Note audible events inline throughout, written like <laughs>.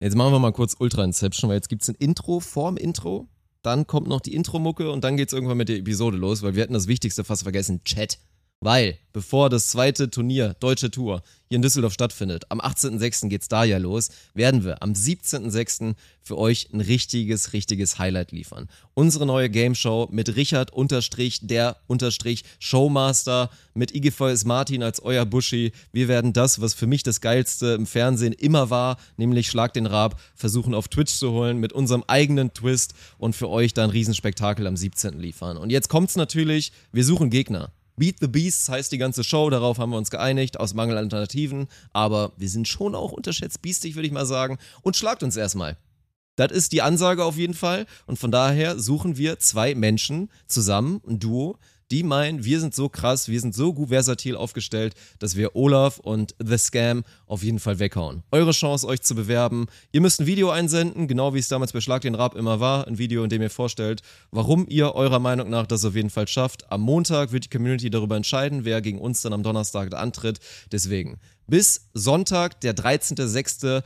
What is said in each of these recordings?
Jetzt machen wir mal kurz Ultra Inception, weil jetzt gibt es ein Intro vorm Intro. Dann kommt noch die Intro-Mucke und dann geht es irgendwann mit der Episode los, weil wir hatten das Wichtigste fast vergessen: Chat. Weil, bevor das zweite Turnier, Deutsche Tour, hier in Düsseldorf stattfindet, am 18.06. geht's da ja los, werden wir am 17.06. für euch ein richtiges, richtiges Highlight liefern. Unsere neue Game Show mit Richard unterstrich, der unterstrich Showmaster, mit Igefeues Martin als euer Buschi. Wir werden das, was für mich das Geilste im Fernsehen immer war, nämlich Schlag den Rab, versuchen auf Twitch zu holen mit unserem eigenen Twist und für euch dann ein Riesenspektakel am 17. liefern. Und jetzt kommt's natürlich, wir suchen Gegner. Beat the Beasts heißt die ganze Show, darauf haben wir uns geeinigt, aus Mangel an Alternativen. Aber wir sind schon auch unterschätzt biestig, würde ich mal sagen. Und schlagt uns erstmal. Das ist die Ansage auf jeden Fall. Und von daher suchen wir zwei Menschen zusammen, ein Duo, die meinen, wir sind so krass, wir sind so gut versatil aufgestellt, dass wir Olaf und The Scam auf jeden Fall weghauen. Eure Chance, euch zu bewerben. Ihr müsst ein Video einsenden, genau wie es damals bei Schlag den Rab immer war. Ein Video, in dem ihr vorstellt, warum ihr eurer Meinung nach das auf jeden Fall schafft. Am Montag wird die Community darüber entscheiden, wer gegen uns dann am Donnerstag antritt. Deswegen bis Sonntag, der 13.06.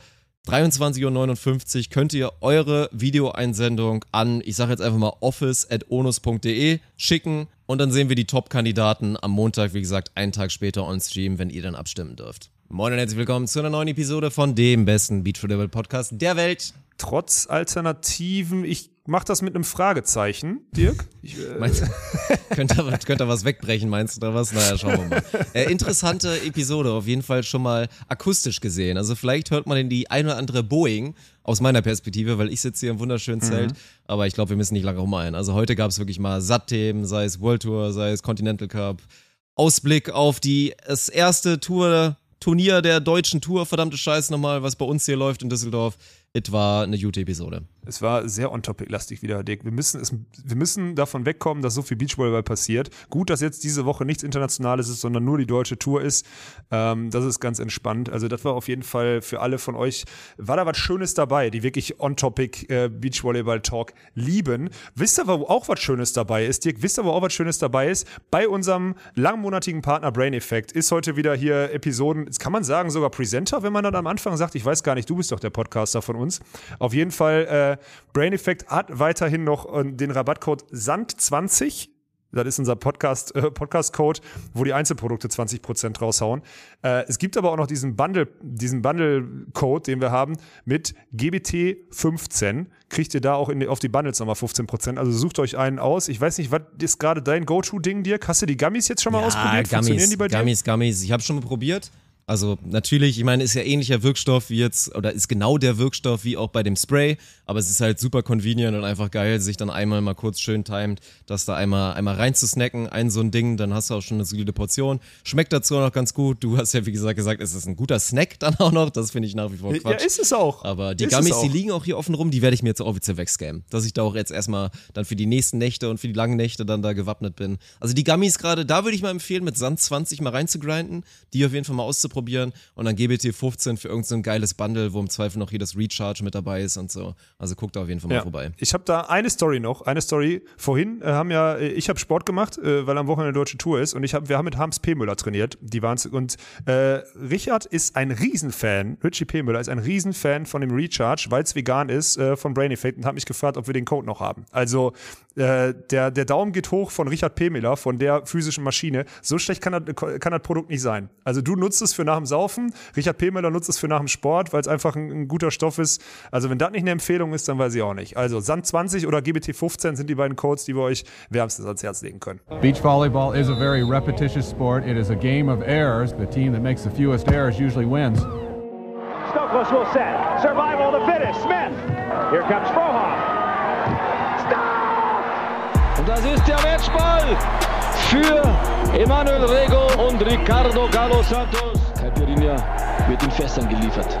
23.59 Uhr könnt ihr eure Videoeinsendung an, ich sage jetzt einfach mal office.onus.de schicken und dann sehen wir die Top-Kandidaten am Montag, wie gesagt, einen Tag später on Stream, wenn ihr dann abstimmen dürft. Moin und herzlich willkommen zu einer neuen Episode von dem besten Beach Level Podcast der Welt. Trotz Alternativen, ich mach das mit einem Fragezeichen, Dirk. Ich, äh meinst <laughs> könnte, könnte was wegbrechen, meinst du da was? Naja, schauen wir mal. <laughs> Äh, interessante Episode, auf jeden Fall schon mal akustisch gesehen. Also vielleicht hört man in die ein oder andere Boeing aus meiner Perspektive, weil ich sitze hier im wunderschönen mhm. Zelt, mhm. aber ich glaube, wir müssen nicht lange rumeilen. Also heute gab es wirklich mal Satt-Themen, sei es World Tour, sei es Continental Cup, Ausblick auf die das erste Tour Turnier der deutschen Tour, verdammte Scheiß nochmal, was bei uns hier läuft in Düsseldorf. Es war eine gute Episode. Es war sehr on-topic-lastig wieder, Dick. Wir müssen, es, wir müssen davon wegkommen, dass so viel Beachvolleyball passiert. Gut, dass jetzt diese Woche nichts Internationales ist, sondern nur die deutsche Tour ist. Ähm, das ist ganz entspannt. Also das war auf jeden Fall für alle von euch, war da was Schönes dabei, die wirklich on-topic äh, Beachvolleyball-Talk lieben. Wisst ihr, wo auch was Schönes dabei ist, Dirk? Wisst ihr, wo auch was Schönes dabei ist? Bei unserem langmonatigen Partner Brain Effect ist heute wieder hier Episoden, das kann man sagen, sogar Presenter, wenn man dann am Anfang sagt, ich weiß gar nicht, du bist doch der Podcaster von uns. Auf jeden Fall äh, Brain Effect hat weiterhin noch äh, den Rabattcode SAND20. Das ist unser Podcast, äh, Podcast-Code, wo die Einzelprodukte 20% raushauen. Äh, es gibt aber auch noch diesen Bundle, diesen Bundle-Code, den wir haben, mit GBT15. Kriegt ihr da auch in, auf die Bundles nochmal 15%. Also sucht euch einen aus. Ich weiß nicht, was ist gerade dein Go-To-Ding, Dirk? Hast du die Gummies jetzt schon mal ja, ausprobiert? Gummies, die bei dir? Gummies, Gummies. Ich habe schon mal probiert. Also natürlich, ich meine, ist ja ähnlicher Wirkstoff wie jetzt, oder ist genau der Wirkstoff wie auch bei dem Spray, aber es ist halt super convenient und einfach geil, sich dann einmal mal kurz schön timet, das da einmal, einmal reinzusnacken, ein so ein Ding, dann hast du auch schon eine solide Portion. Schmeckt dazu auch noch ganz gut. Du hast ja, wie gesagt, gesagt, es ist ein guter Snack <laughs> dann auch noch, das finde ich nach wie vor Quatsch. Ja, ist es auch. Aber die ist Gummies, die liegen auch hier offen rum, die werde ich mir jetzt offiziell wegscammen, dass ich da auch jetzt erstmal dann für die nächsten Nächte und für die langen Nächte dann da gewappnet bin. Also die Gummies gerade, da würde ich mal empfehlen, mit Sand 20 mal reinzugrinden, die auf jeden Fall mal auszuprobieren und dann GBT 15 für irgendein so geiles Bundle, wo im Zweifel noch hier das Recharge mit dabei ist und so. Also guckt da auf jeden Fall mal ja. vorbei. Ich habe da eine Story noch, eine Story. Vorhin äh, haben ja, äh, ich habe Sport gemacht, äh, weil am Wochenende eine deutsche Tour ist und ich hab, wir haben mit Harms P. Müller trainiert. Die waren und äh, Richard ist ein Riesenfan, Richie P. Müller ist ein Riesenfan von dem Recharge, weil es vegan ist, äh, von Brain Effect und hat mich gefragt, ob wir den Code noch haben. Also äh, der, der Daumen geht hoch von Richard P. Müller, von der physischen Maschine. So schlecht kann das, kann das Produkt nicht sein. Also du nutzt es für nach dem Saufen, Richard P. Müller nutzt es für nach dem Sport, weil es einfach ein, ein, guter Stoff ist. Also wenn das nicht eine Empfehlung ist, dann weiß ich auch nicht. Also Sand 20 oder GBT 15 sind die beiden Codes, die wir euch wärmstens ans Herz legen können. Beach volleyball is a very repetitious sport. It is a game of errors. The team that makes the fewest errors usually wins. Stokos will set. Survival the fittest. Smith. Here comes Frohoff. Stop! Und das ist der Matchball für Emanuel Rego und Ricardo Galo Santos. Caipirinha wird in Fässern geliefert.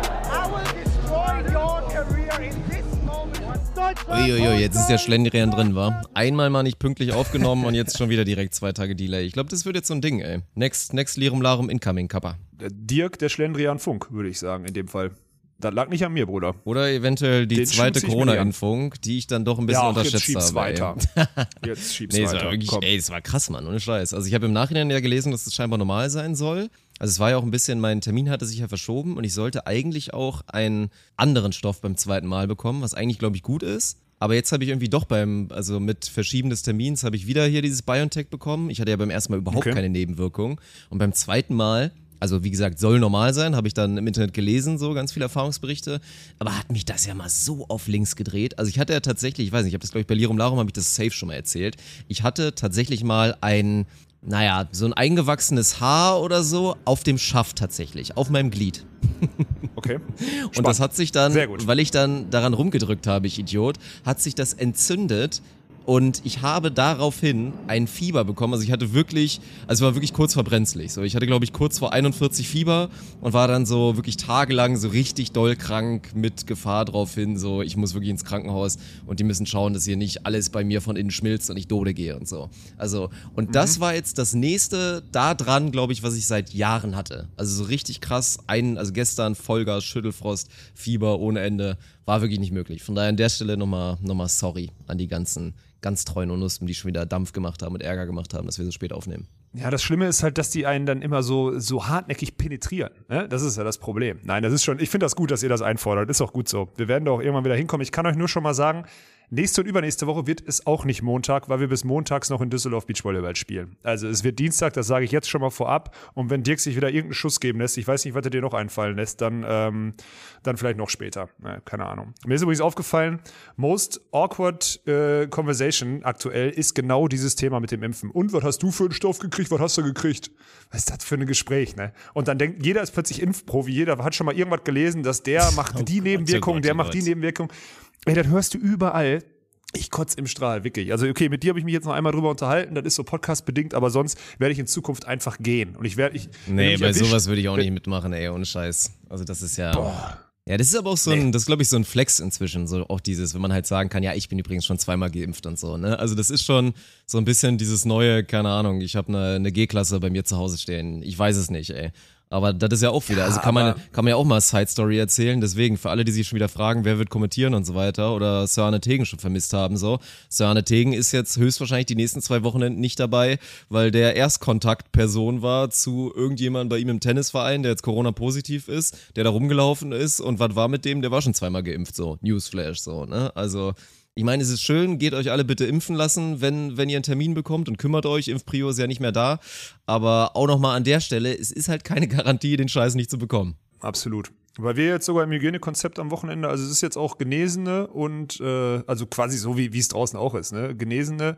Uiuiui, jetzt ist der Schlendrian drin, war. Einmal mal nicht pünktlich aufgenommen und jetzt schon wieder direkt zwei Tage Delay. Ich glaube, das wird jetzt so ein Ding, ey. Next, next Lirum Larum Incoming, Kappa. Dirk, der Schlendrian Funk, würde ich sagen, in dem Fall. Das lag nicht an mir, Bruder. Oder eventuell die Den zweite Corona-Impfung, die ich dann doch ein bisschen ja, unterschätzt jetzt habe. Weiter. <laughs> jetzt schieb's nee, weiter. Wirklich, ey, das war krass, Mann, ohne Scheiß. Also ich habe im Nachhinein ja gelesen, dass das scheinbar normal sein soll. Also es war ja auch ein bisschen, mein Termin hatte sich ja verschoben und ich sollte eigentlich auch einen anderen Stoff beim zweiten Mal bekommen, was eigentlich, glaube ich, gut ist. Aber jetzt habe ich irgendwie doch beim, also mit Verschieben des Termins, habe ich wieder hier dieses BioNTech bekommen. Ich hatte ja beim ersten Mal überhaupt Okay. keine Nebenwirkung. Und beim zweiten Mal, also wie gesagt, soll normal sein, habe ich dann im Internet gelesen, so ganz viele Erfahrungsberichte. Aber hat mich das ja mal so auf links gedreht. Also ich hatte ja tatsächlich, ich weiß nicht, ich habe das glaube ich bei Lirum Larum, habe ich das safe schon mal erzählt. Ich hatte tatsächlich mal ein, naja, so ein eingewachsenes Haar oder so auf dem Schaft tatsächlich, auf meinem Glied. <laughs> Okay. Und das hat sich dann, weil ich dann daran rumgedrückt habe, ich Idiot, hat sich das entzündet und ich habe daraufhin ein Fieber bekommen. Also ich hatte wirklich, also es war wirklich kurz vor brenzlig. So, ich hatte glaube ich kurz vor 41 Fieber und war dann so wirklich tagelang so richtig doll krank mit Gefahr drauf hin. So, ich muss wirklich ins Krankenhaus und die müssen schauen, dass hier nicht alles bei mir von innen schmilzt und ich Dode gehe und so. Also und das war jetzt das nächste da dran, glaube ich, was ich seit Jahren hatte. Also so richtig krass. Ein, also gestern Vollgas, Schüttelfrost, Fieber ohne Ende, war wirklich nicht möglich. Von daher an der Stelle nochmal nochmal sorry an die ganzen ganz treuen Unuspen, die schon wieder Dampf gemacht haben und Ärger gemacht haben, dass wir so spät aufnehmen. Ja, das Schlimme ist halt, dass die einen dann immer so, so hartnäckig penetrieren. Ne? Das ist ja das Problem. Nein, das ist schon, ich finde das gut, dass ihr das einfordert. Ist auch gut so. Wir werden da auch irgendwann wieder hinkommen. Ich kann euch nur schon mal sagen, nächste und übernächste Woche wird es auch nicht Montag, weil wir bis montags noch in Düsseldorf Beachvolleyball spielen. Also es wird Dienstag, das sage ich jetzt schon mal vorab. Und wenn Dirk sich wieder irgendeinen Schuss geben lässt, ich weiß nicht, was er dir noch einfallen lässt, dann, ähm, dann vielleicht noch später. Na, keine Ahnung. Mir ist übrigens aufgefallen, most awkward äh, conversation aktuell ist genau dieses Thema mit dem Impfen. Und was hast du für einen Stoff gekriegt? Was hast du gekriegt? Was ist das für ein Gespräch, ne? Und dann denkt, jeder ist plötzlich Impfprofi, jeder hat schon mal irgendwas gelesen, dass der <laughs> macht die Gott, Nebenwirkung, oh der oh macht die. Nebenwirkung. Ey, das hörst du überall. Ich kotz im Strahl, wirklich. Also, okay, mit dir habe ich mich jetzt noch einmal drüber unterhalten. Das ist so podcast-bedingt, aber sonst werde ich in Zukunft einfach gehen. Und ich werde, ich. Nee, bei erwischt- sowas würde ich auch nicht mitmachen, ey, ohne Scheiß. Also das ist ja. Ja, das ist aber auch so ein, das ist, glaube ich, so ein Flex inzwischen, so auch dieses, wenn man halt sagen kann, ja, ich bin übrigens schon zweimal geimpft und so, ne? Also das ist schon so ein bisschen dieses neue, keine Ahnung, ich habe eine, eine G-Klasse bei mir zu Hause stehen. Ich weiß es nicht, ey. Aber das ist ja auch wieder, also kann man, kann man ja auch mal Side Story erzählen. Deswegen, für alle, die sich schon wieder fragen, wer wird kommentieren und so weiter oder Sir Arne Tegen schon vermisst haben, so. Sir Arne Tegen ist jetzt höchstwahrscheinlich die nächsten zwei Wochenenden nicht dabei, weil der Erstkontaktperson war zu irgendjemandem bei ihm im Tennisverein, der jetzt Corona-positiv ist, der da rumgelaufen ist und was war mit dem? Der war schon zweimal geimpft, so. Newsflash, so, ne? Also, ich meine, es ist schön, geht euch alle bitte impfen lassen, wenn, wenn ihr einen Termin bekommt und kümmert euch. Impfprio ist ja nicht mehr da. Aber auch nochmal an der Stelle, es ist halt keine <laughs> Garantie, den Scheiß nicht zu bekommen. Absolut. Weil wir jetzt sogar im Hygienekonzept am Wochenende, also es ist jetzt auch Genesene und äh, also quasi so wie es draußen auch ist, ne? Genesene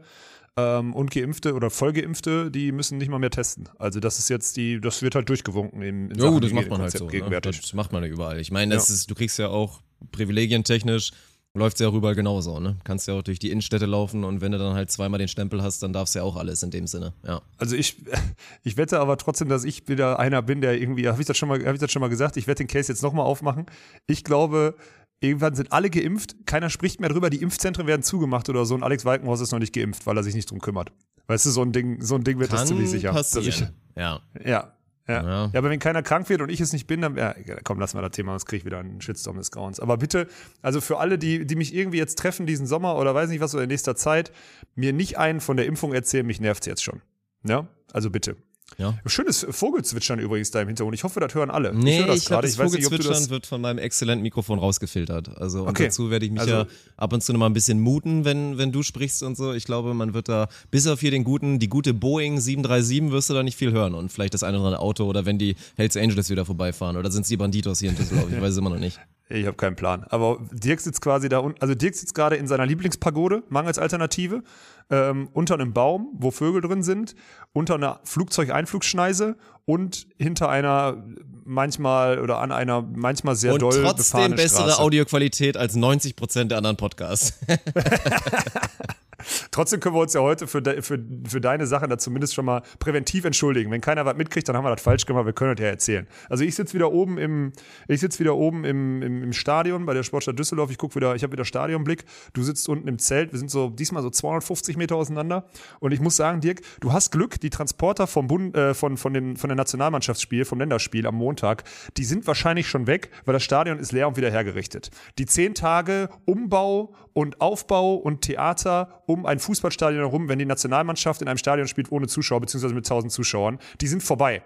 ähm, und Geimpfte oder Vollgeimpfte, die müssen nicht mal mehr testen. Also das ist jetzt die, das wird halt durchgewunken in, in Jo, das macht man halt so. Ne? gegenwärtig. Das macht man ja überall. Ich meine, das Ja. ist, du kriegst ja auch privilegientechnisch, läuft ja auch überall genauso, ne? Kannst ja auch durch die Innenstädte laufen und wenn du dann halt zweimal den Stempel hast, dann darfst du ja auch alles in dem Sinne. Ja. Also ich, <laughs> ich wette aber trotzdem, dass ich wieder einer bin, der irgendwie, habe ich das schon mal, habe ich das schon mal gesagt, ich werde den Case jetzt nochmal aufmachen. Ich glaube, irgendwann sind alle geimpft, keiner spricht mehr drüber, die Impfzentren werden zugemacht oder so und Alex Walkenhaus ist noch nicht geimpft, weil er sich nicht drum kümmert. Weißt du, so ein Ding, so ein Ding wird das Kann ziemlich sicher. dass ich- passieren. ja. Ja. Ja. Ja. ja, aber wenn keiner krank wird und ich es nicht bin, dann, ja, komm, lass mal das Thema, sonst kriege ich wieder einen Shitstorm des Grauens. Aber bitte, also für alle, die, die mich irgendwie jetzt treffen diesen Sommer oder weiß nicht was oder in nächster Zeit, mir nicht einen von der Impfung erzählen, mich nervt's jetzt schon. Ja, also bitte. Ja. Schönes Vogelzwitschern übrigens da im Hintergrund. Ich hoffe, das hören alle. Nee, höre das ich gerade. das Ich weiß nicht, ob du Vogelzwitschern das. wird von meinem exzellenten Mikrofon rausgefiltert. Also und Okay. dazu werde ich mich Also- ja ab und zu noch mal ein bisschen muten, wenn, wenn du sprichst und so. Ich glaube, man wird da, bis auf hier den guten, die gute Boeing 737 wirst du da nicht viel hören und vielleicht das eine oder andere Auto oder wenn die Hells Angels wieder vorbeifahren oder sind es die Banditos hier in Düsseldorf, ich weiß es immer noch nicht. Ich habe keinen Plan. Aber Dirk sitzt quasi da unten. Also Dirk sitzt gerade in seiner Lieblingspagode, mangels Alternative, ähm, unter einem Baum, wo Vögel drin sind, unter einer Flugzeugeinflugschneise und hinter einer manchmal oder an einer manchmal sehr und doll trotzdem befahrenen bessere Straße. Audioqualität als 90 Prozent der anderen Podcasts. <laughs> <laughs> Trotzdem können wir uns ja heute für, de, für, für deine Sache da zumindest schon mal präventiv entschuldigen. Wenn keiner was mitkriegt, dann haben wir das falsch gemacht. Wir können das ja erzählen. Also ich sitze wieder oben im, ich sitze wieder oben im, im, im Stadion bei der Sportstadt Düsseldorf. Ich gucke wieder, ich habe wieder Stadionblick. Du sitzt unten im Zelt. Wir sind so diesmal so 250 Meter auseinander. Und ich muss sagen, Dirk, du hast Glück. Die Transporter vom Bund, äh, von, von, den, von der Nationalmannschaftsspiel, vom Länderspiel am Montag, die sind wahrscheinlich schon weg, weil das Stadion ist leer und wieder hergerichtet. Die zehn Tage Umbau und Aufbau und Theater um ein Fußballstadion herum, wenn die Nationalmannschaft in einem Stadion spielt ohne Zuschauer, beziehungsweise mit 1000 Zuschauern, die sind vorbei.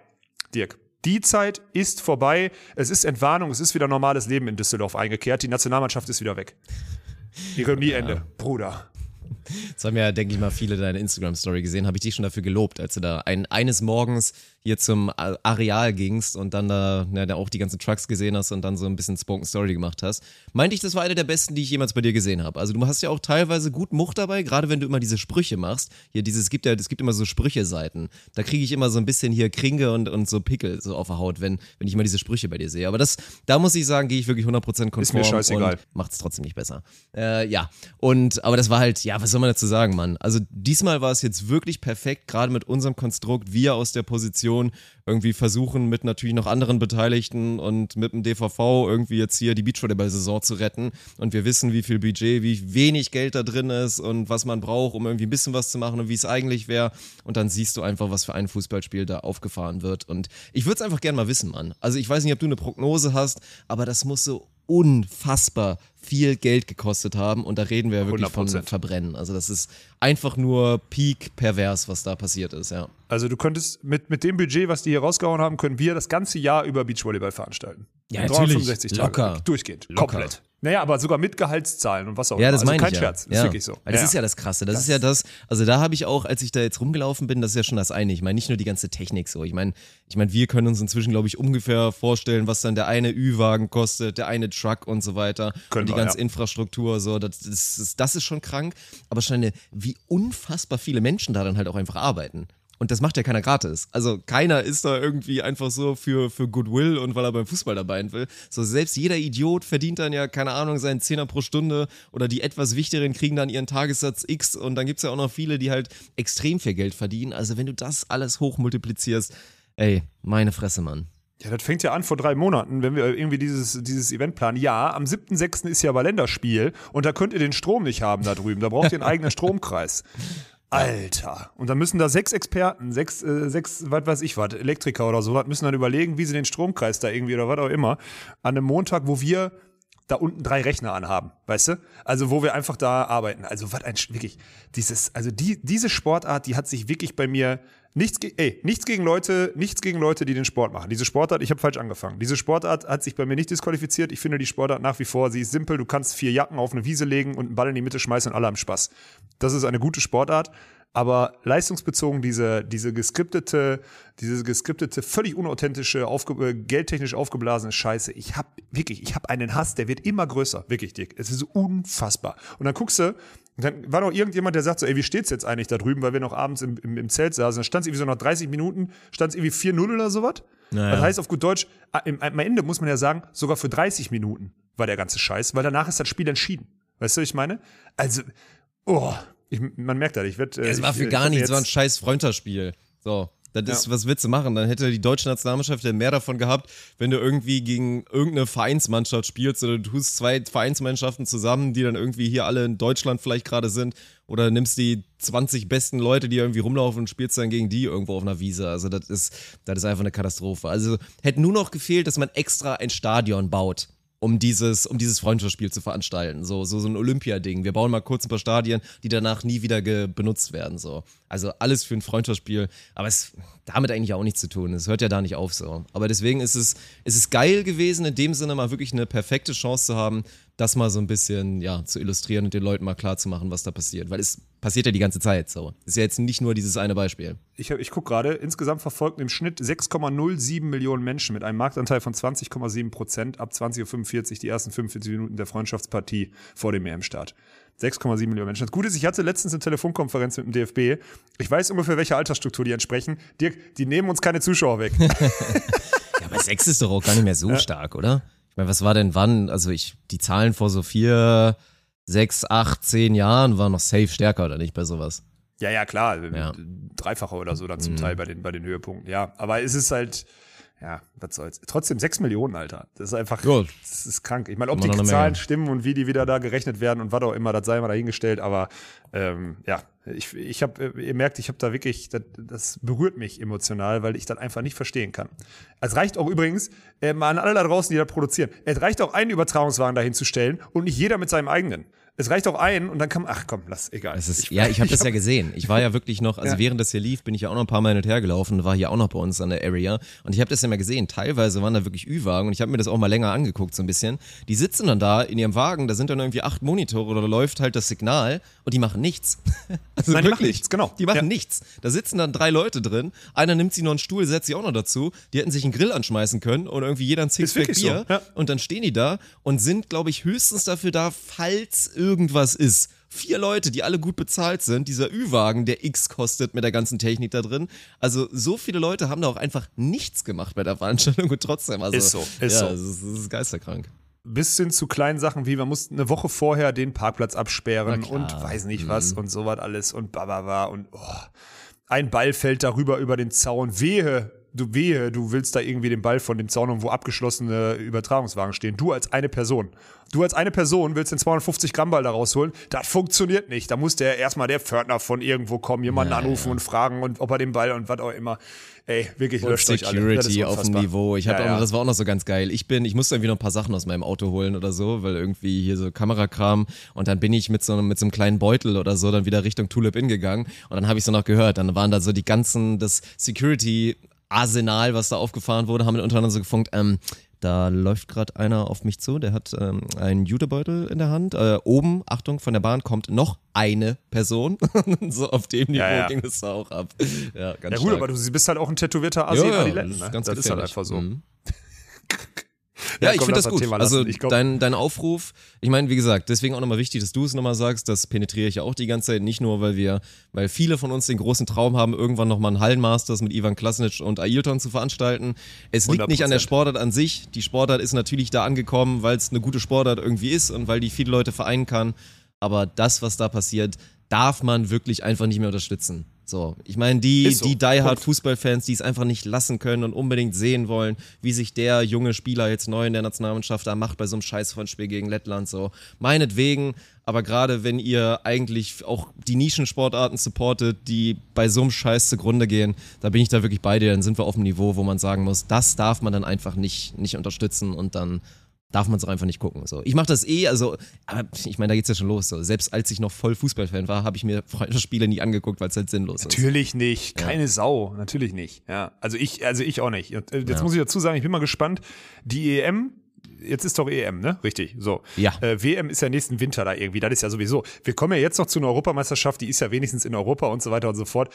Dirk. Die Zeit ist vorbei. Es ist Entwarnung. Es ist wieder normales Leben in Düsseldorf eingekehrt. Die Nationalmannschaft ist wieder weg. Ironie Ende. Bruder. Das haben ja, denke ich mal, viele deine Instagram-Story gesehen. Habe ich dich schon dafür gelobt, als du da ein, eines Morgens hier zum Areal gingst und dann da, ja, da auch die ganzen Trucks gesehen hast und dann so ein bisschen Spoken Story gemacht hast. Meinte ich, das war eine der besten, die ich jemals bei dir gesehen habe. Also du hast ja auch teilweise gut Much dabei, gerade wenn du immer diese Sprüche machst. Hier dieses, es gibt ja, es gibt immer so Sprüche-Seiten. Da kriege ich immer so ein bisschen hier Kringe und, und so Pickel so auf der Haut, wenn, wenn ich mal diese Sprüche bei dir sehe. Aber das, da muss ich sagen, gehe ich wirklich 100% konform. Ist mir scheißegal. Macht es trotzdem nicht besser. Äh, ja. Und, aber das war halt, ja, was soll man dazu sagen, Mann? Also diesmal war es jetzt wirklich perfekt, gerade mit unserem Konstrukt, wir aus der Position irgendwie versuchen, mit natürlich noch anderen Beteiligten und mit dem DVV irgendwie jetzt hier die Beachvolleyball-Saison zu retten. Und wir wissen, wie viel Budget, wie wenig Geld da drin ist und was man braucht, um irgendwie ein bisschen was zu machen und wie es eigentlich wäre. Und dann siehst du einfach, was für ein Fußballspiel da aufgefahren wird. Und ich würde es einfach gerne mal wissen, Mann. Also ich weiß nicht, ob du eine Prognose hast, aber das muss so unfassbar viel Geld gekostet haben und da reden wir ja wirklich 100%. von Verbrennen. Also das ist einfach nur peak pervers, was da passiert ist, ja. Also du könntest mit, mit dem Budget, was die hier rausgehauen haben, können wir das ganze Jahr über Beachvolleyball veranstalten. Ja, natürlich. 365 Tage. Locker. Durchgehend. Locker. Komplett. Naja, aber sogar mit Gehaltszahlen und was auch immer. Ja, das also meine kein ich Scherz. ja. Ist wirklich so. Das ja. ist ja das Krasse. Das, Das- ist ja das, also da habe ich auch, als ich da jetzt rumgelaufen bin, das ist ja schon das eine. Ich meine, nicht nur die ganze Technik so. Ich meine, ich meine, wir können uns inzwischen, glaube ich, ungefähr vorstellen, was dann der eine Ü-Wagen kostet, der eine Truck und so weiter. Können und die wir, ganze ja. Infrastruktur, so, das, das, ist, das ist schon krank. Aber schon eine, wie unfassbar viele Menschen da dann halt auch einfach arbeiten. Und das macht ja keiner gratis. Also keiner ist da irgendwie einfach so für, für Goodwill und weil er beim Fußball dabei sein will. So selbst jeder Idiot verdient dann ja, keine Ahnung, seinen Zehner pro Stunde oder die etwas wichtigeren kriegen dann ihren Tagessatz X und dann gibt's ja auch noch viele, die halt extrem viel Geld verdienen. Also wenn du das alles hochmultiplizierst, ey, meine Fresse, Mann. Ja, das fängt ja an vor drei Monaten, wenn wir irgendwie dieses, dieses Event planen. Ja, am 7.6. ist ja aber Länderspiel und da könnt ihr den Strom nicht haben da drüben. Da braucht ihr einen eigenen <laughs> Stromkreis. Alter. Und dann müssen da sechs Experten, sechs, äh, sechs, was weiß ich was, Elektriker oder so, was, müssen dann überlegen, wie sie den Stromkreis da irgendwie oder was auch immer, an einem Montag, wo wir da unten drei Rechner anhaben, weißt du? Also wo wir einfach da arbeiten. Also was ein wirklich dieses, also die diese Sportart, die hat sich wirklich bei mir nichts, ge ey, nichts gegen Leute, nichts gegen Leute, die den Sport machen. Diese Sportart, ich habe falsch angefangen. Diese Sportart hat sich bei mir nicht disqualifiziert. Ich finde die Sportart nach wie vor, sie ist simpel. Du kannst vier Jacken auf eine Wiese legen und einen Ball in die Mitte schmeißen und alle haben Spaß. Das ist eine gute Sportart. Aber leistungsbezogen diese, diese geskriptete, diese geskriptete, völlig unauthentische, aufge äh, geldtechnisch aufgeblasene Scheiße. Ich hab wirklich, ich hab einen Hass, der wird immer größer. Wirklich, Dick. Es ist unfassbar. Und dann guckst du, und dann war noch irgendjemand, der sagt so, ey, wie steht's jetzt eigentlich da drüben, weil wir noch abends im, im, im Zelt saßen. Dann stand es irgendwie so nach 30 Minuten, stand es irgendwie 4-0 oder sowas. Naja. Das heißt auf gut Deutsch, am Ende muss man ja sagen, sogar für 30 Minuten war der ganze Scheiß, weil danach ist das Spiel entschieden. Weißt du, was ich meine? Also, oh, ich, man merkt das, ich werde. Es war für gar nichts, es war ein scheiß Freundschaftsspiel. So. Das ist, Ja. was willst du machen? Dann hätte die deutsche Nationalmannschaft ja mehr davon gehabt, wenn du irgendwie gegen irgendeine Vereinsmannschaft spielst oder du tust zwei Vereinsmannschaften zusammen, die dann irgendwie hier alle in Deutschland vielleicht gerade sind oder nimmst die 20 besten Leute, die irgendwie rumlaufen und spielst dann gegen die irgendwo auf einer Wiese. Also das ist, das ist einfach eine Katastrophe. Also hätte nur noch gefehlt, dass man extra ein Stadion baut um dieses, um dieses Freundschaftsspiel zu veranstalten. So, so, so ein Olympia-Ding. Wir bauen mal kurz ein paar Stadien, die danach nie wieder benutzt werden. So. Also alles für ein Freundschaftsspiel. Aber es damit eigentlich auch nichts zu tun. Es hört ja da nicht auf so. Aber deswegen ist es, ist es geil gewesen, in dem Sinne mal wirklich eine perfekte Chance zu haben, das mal so ein bisschen, ja, zu illustrieren und den Leuten mal klar zu machen, was da passiert. Weil es passiert ja die ganze Zeit so. Ist ja jetzt nicht nur dieses eine Beispiel. Ich, hab- ich gucke gerade, insgesamt verfolgten im Schnitt 6,07 Millionen Menschen mit einem Marktanteil von 20,7 Prozent ab 20.45 Uhr die ersten 45 Minuten der Freundschaftspartie vor dem EM-Start. 6,7 Millionen Menschen. Das Gute ist, ich hatte letztens eine Telefonkonferenz mit dem DFB. Ich weiß ungefähr, welche Altersstruktur die entsprechen. Dirk, die nehmen uns keine Zuschauer weg. <laughs> Ja, aber sechs ist doch auch gar nicht mehr so stark, oder? Ich meine, was war denn wann? Also ich, die Zahlen vor so vier, sechs, acht, zehn Jahren waren noch safe stärker, oder nicht bei sowas? Ja, ja, klar. Ja. Dreifache oder so dann zum Mhm. Teil bei den, bei den Höhepunkten. Ja, aber es ist halt, ja, was soll's. Trotzdem 6 Millionen, Alter. Das ist einfach, Ja. das ist krank. Ich meine, ob die Zahlen stimmen und wie die wieder da gerechnet werden und was auch immer, das sei mal dahingestellt. Aber ähm, ja, ich, ich habe, ihr merkt, ich habe da wirklich, das, das berührt mich emotional, weil ich das einfach nicht verstehen kann. Es reicht auch übrigens, äh, mal an alle da draußen, die da produzieren, es reicht auch einen Übertragungswagen dahin zu stellen und nicht jeder mit seinem eigenen. Es reicht auch ein und dann kam, ach komm, lass, egal. Es ist, ja, <laughs> ich habe das ja gesehen. Ich war ja wirklich noch, also Ja. während das hier lief, bin ich ja auch noch ein paar Mal hin und her gelaufen, war hier auch noch bei uns an der Area und ich habe das ja mal gesehen. Teilweise waren da wirklich Ü-Wagen und ich habe mir das auch mal länger angeguckt so ein bisschen. Die sitzen dann da in ihrem Wagen, da sind dann irgendwie acht Monitore oder da läuft halt das Signal und die machen nichts. <laughs> Also Nein, die wirklich, machen nichts, genau. Die machen Ja. nichts. Da sitzen dann drei Leute drin, einer nimmt sich noch einen Stuhl, setzt sich auch noch dazu. Die hätten sich einen Grill anschmeißen können und irgendwie jeder ein Sixpack Bier so, ja. und dann stehen die da und sind, glaube ich, höchstens dafür da, falls irgendwas ist. Vier Leute, die alle gut bezahlt sind, dieser Ü-Wagen, der X kostet mit der ganzen Technik da drin. Also so viele Leute haben da auch einfach nichts gemacht bei der Veranstaltung und trotzdem. Also, Ist so, ist ja, so. Es ist, es ist geisterkrank. bis hin zu kleinen Sachen wie, man muss eine Woche vorher den Parkplatz absperren und weiß nicht Mhm. was und sowas alles und bababa und oh, ein Ball fällt darüber über den Zaun. Wehe, du wehe, du willst da irgendwie den Ball von dem Zaun, um wo abgeschlossene Übertragungswagen stehen. Du als eine Person. Du als eine Person willst den 250 Gramm Ball da rausholen. Das funktioniert nicht. Da muss der erstmal der Pförtner von irgendwo kommen, jemanden Ja, anrufen und fragen und ob er den Ball und was auch immer. Ey, wirklich Und löscht Security auf dem. Niveau. Ich hatte Ja, auch, ja. das war auch noch so ganz geil. Ich bin, ich musste irgendwie noch ein paar Sachen aus meinem Auto holen oder so, weil irgendwie hier so Kamerakram und dann bin ich mit so, einem- mit so einem kleinen Beutel oder so dann wieder Richtung Tulip Inn gegangen und dann habe ich so noch gehört. Dann waren da so die ganzen, das Security Arsenal, was da aufgefahren wurde, haben untereinander so gefunkt, ähm, da läuft gerade einer auf mich zu, der hat ähm, einen Jutebeutel in der Hand. Äh, oben, Achtung, von der Bahn kommt noch eine Person. <laughs> so auf dem Niveau Ja, ja. ging es da auch ab. Ja, ganz Ja gut, stark. aber du bist halt auch ein tätowierter Asi Ja, ja, Adiletten, das ne? ist ganz das ist halt einfach so. Mhm. Ja, Ja, ich finde das das gut. Thema Also glaub- dein, dein Aufruf, ich meine, wie gesagt, deswegen auch nochmal wichtig, dass du es nochmal sagst, das penetriere ich ja auch die ganze Zeit, nicht nur, weil wir, weil viele von uns den großen Traum haben, irgendwann nochmal einen Hallenmasters mit Ivan Klasnic und Ailton zu veranstalten. Es liegt nicht an der 100%. Sportart an sich. Die Sportart ist natürlich da angekommen, weil es eine gute Sportart irgendwie ist und weil die viele Leute vereinen kann. Aber das, was da passiert, darf man wirklich einfach nicht mehr unterstützen. So, ich meine, die, so. die Die Hard. Fußballfans, die es einfach nicht lassen können und unbedingt sehen wollen, wie sich der junge Spieler jetzt neu in der Nationalmannschaft da macht bei so einem Scheißfreundspiel gegen Lettland, so. Meinetwegen, aber gerade wenn ihr eigentlich auch die Nischensportarten supportet, die bei so einem Scheiß zugrunde gehen, da bin ich da wirklich bei dir, dann sind wir auf dem Niveau, wo man sagen muss, das darf man dann einfach nicht, nicht unterstützen und dann darf man es auch einfach nicht gucken. So. Ich mache das eh, also, aber ich meine, da geht's ja schon los. So. Selbst als ich noch voll Fußballfan war, habe ich mir Freundschaftsspiele nie angeguckt, weil es halt sinnlos ist. Natürlich nicht, keine Sau, natürlich nicht. Ja, also ich, also ich auch nicht. Äh, jetzt Ja. muss ich dazu sagen, ich bin mal gespannt. Die EM, jetzt ist doch EM, ne? Richtig. So. Ja. Äh, WM ist ja nächsten Winter da irgendwie. Das ist ja sowieso. Wir kommen ja jetzt noch zu einer Europameisterschaft, die ist ja wenigstens in Europa und so weiter und so fort.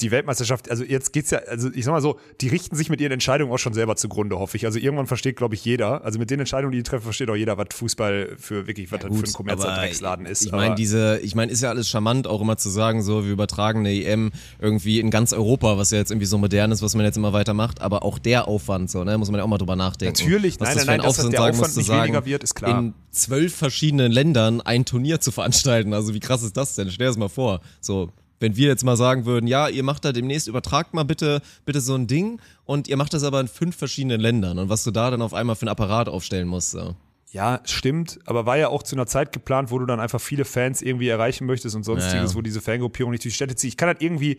Die Weltmeisterschaft, also jetzt geht's ja, also ich sag mal so, die richten sich mit ihren Entscheidungen auch schon selber zugrunde, hoffe ich. Also irgendwann versteht, glaube ich, jeder. Also mit den Entscheidungen, die die treffen, versteht auch jeder, was Fußball für wirklich, was das für ein aber Drecksladen ist. Ich meine, diese, ich meine, ist ja alles charmant, auch immer zu sagen, so, wir übertragen eine EM irgendwie in ganz Europa, was ja jetzt irgendwie so modern ist, was man jetzt immer weiter macht, aber auch der Aufwand, so, ne, muss man ja auch mal drüber nachdenken. Natürlich, was nein, das nein, nein, dass das der Aufwand nicht sagen, weniger wird, ist klar. in zwölf verschiedenen Ländern ein Turnier zu veranstalten. Also wie krass ist das denn? Stell dir das mal vor. So, wenn wir jetzt mal sagen würden, ja, ihr macht da demnächst, übertragt mal bitte, bitte so ein Ding und ihr macht das aber in fünf verschiedenen Ländern und was du da dann auf einmal für ein Apparat aufstellen musst. So. Ja, stimmt, aber war ja auch zu einer Zeit geplant, wo du dann einfach viele Fans irgendwie erreichen möchtest und sonstiges, Ja, wo diese Fangruppierung nicht durch die Städte zieht. Ich kann halt irgendwie,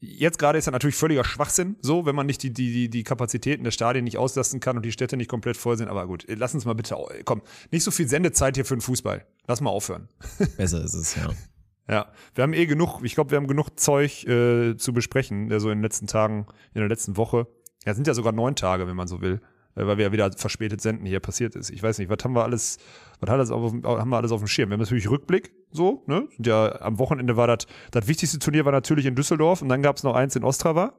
jetzt gerade ist das natürlich völliger Schwachsinn, so, wenn man nicht die, die, die, die Kapazitäten der Stadien nicht auslasten kann und die Städte nicht komplett voll sind. Aber gut, lass uns mal bitte, komm, nicht so viel Sendezeit hier für den Fußball. Lass mal aufhören. Besser ist es, ja. <laughs> Ja, wir haben eh genug, ich glaube, wir haben genug Zeug äh, zu besprechen, äh, so in den letzten Tagen, in der letzten Woche. Ja, sind ja sogar neun Tage, wenn man so will, äh, weil wir ja wieder verspätet senden hier passiert ist. Ich weiß nicht, was haben wir alles, was hat alles auf, haben wir alles auf dem Schirm? Wir haben natürlich Rückblick, so, ne? Sind ja, am Wochenende war das, das wichtigste Turnier war natürlich in Düsseldorf und dann gab es noch eins in Ostrava.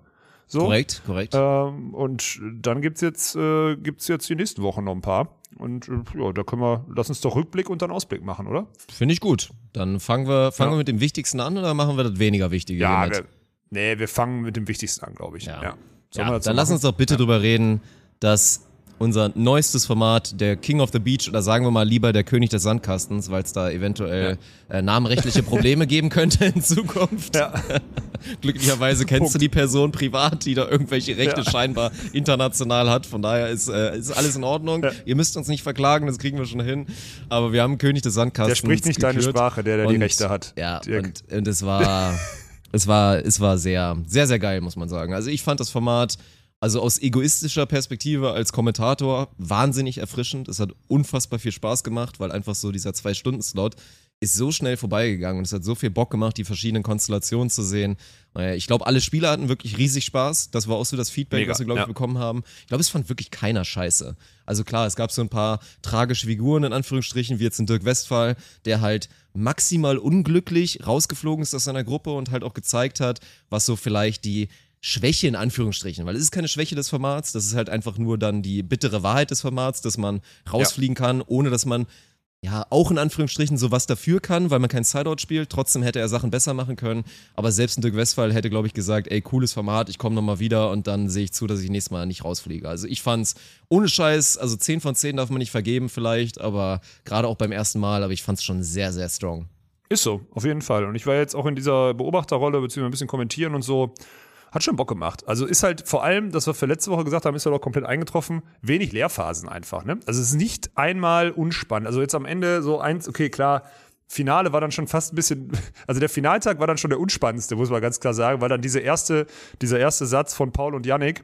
So. Korrekt, korrekt. Ähm, und dann gibt's jetzt, äh, gibt's jetzt die nächsten Wochen noch ein paar. Und äh, ja, da können wir, lass uns doch Rückblick und dann Ausblick machen, oder? Finde ich gut. Dann fangen wir, fangen Ja. wir mit dem Wichtigsten an oder machen wir das weniger Wichtige? Ja, wir, nee, wir fangen mit dem Wichtigsten an, glaube ich. Ja. Ja. Ja, dann dazu lass machen? uns doch bitte drüber reden, dass unser neuestes Format, der King of the Beach, oder sagen wir mal lieber der König des Sandkastens, weil es da eventuell äh, namenrechtliche Probleme <laughs> geben könnte in Zukunft. Ja. <laughs> Glücklicherweise kennst du die Person privat, die da irgendwelche Rechte Ja. scheinbar international hat. Von daher ist, äh, ist alles in Ordnung. Ja. Ihr müsst uns nicht verklagen, das kriegen wir schon hin. Aber wir haben König des Sandkastens. Der spricht nicht deine. Sprache, der, der die Und- Rechte hat. Ja, Dirk. und, und es war, es war, es war sehr, sehr, sehr geil, muss man sagen. Also ich fand das Format, also aus egoistischer Perspektive als Kommentator, wahnsinnig erfrischend. Es hat unfassbar viel Spaß gemacht, weil einfach so dieser Zwei-Stunden-Slot ist so schnell vorbeigegangen und es hat so viel Bock gemacht, die verschiedenen Konstellationen zu sehen. Naja, ich glaube, alle Spieler hatten wirklich riesig Spaß. Das war auch so das Feedback, Mega, was wir, glaube ich, ja. bekommen haben. Ich glaube, es fand wirklich keiner scheiße. Also klar, es gab so ein paar tragische Figuren, in Anführungsstrichen, wie jetzt ein Dirk Westphal, der halt maximal unglücklich rausgeflogen ist aus seiner Gruppe und halt auch gezeigt hat, was so vielleicht die Schwäche in Anführungsstrichen, weil es ist keine Schwäche des Formats, das ist halt einfach nur dann die bittere Wahrheit des Formats, dass man rausfliegen kann, ohne dass man ja, auch in Anführungsstrichen so was dafür kann, weil man kein Sideout spielt. Trotzdem hätte er Sachen besser machen können. Aber selbst ein Dirk Westphal hätte, glaube ich, gesagt, ey, cooles Format, ich komme nochmal wieder und dann sehe ich zu, dass ich nächstes Mal nicht rausfliege. Also ich fand's ohne Scheiß, also 10 von 10 darf man nicht vergeben vielleicht, aber gerade auch beim ersten Mal, aber ich fand's schon sehr, sehr strong. Ist so, auf jeden Fall. Und ich war jetzt auch in dieser Beobachterrolle, beziehungsweise ein bisschen kommentieren und so. Hat schon Bock gemacht. Also ist halt vor allem, das, wir letzte Woche gesagt haben, ist ja doch komplett eingetroffen. Wenig Lehrphasen einfach, ne? Also es ist nicht einmal unspannend. Also jetzt am Ende so eins, okay, klar, Finale war dann schon fast ein bisschen, <laughs> also der Finaltag war dann schon der unspannendste, muss man ganz klar sagen, weil dann diese erste, dieser erste Satz von Paul und Yannick,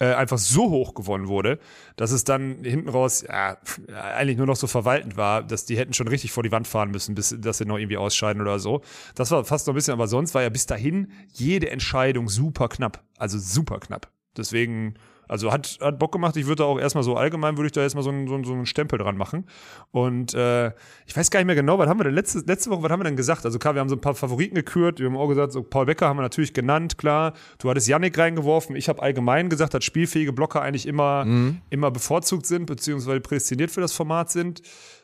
äh, einfach so hoch gewonnen wurde, dass es dann hinten raus ja, eigentlich nur noch so verwaltend war, dass die hätten schon richtig vor die Wand fahren müssen, bis dass sie noch irgendwie ausscheiden oder so. Das war fast noch ein bisschen, aber sonst war ja bis dahin jede Entscheidung super knapp. Also super knapp. Deswegen, also hat, hat Bock gemacht. Ich würde da auch erstmal so allgemein, würde ich da erstmal so einen, so, einen, so einen Stempel dran machen. Und äh, ich weiß gar nicht mehr genau, was haben wir denn letzte, letzte Woche, was haben wir denn gesagt? Also klar, wir haben so ein paar Favoriten gekürt. Wir haben auch gesagt, so Paul Becker haben wir natürlich genannt, klar. Du hattest Yannick reingeworfen. Ich habe allgemein gesagt, dass spielfähige Blocker eigentlich immer, immer bevorzugt sind, beziehungsweise prädestiniert für das Format sind.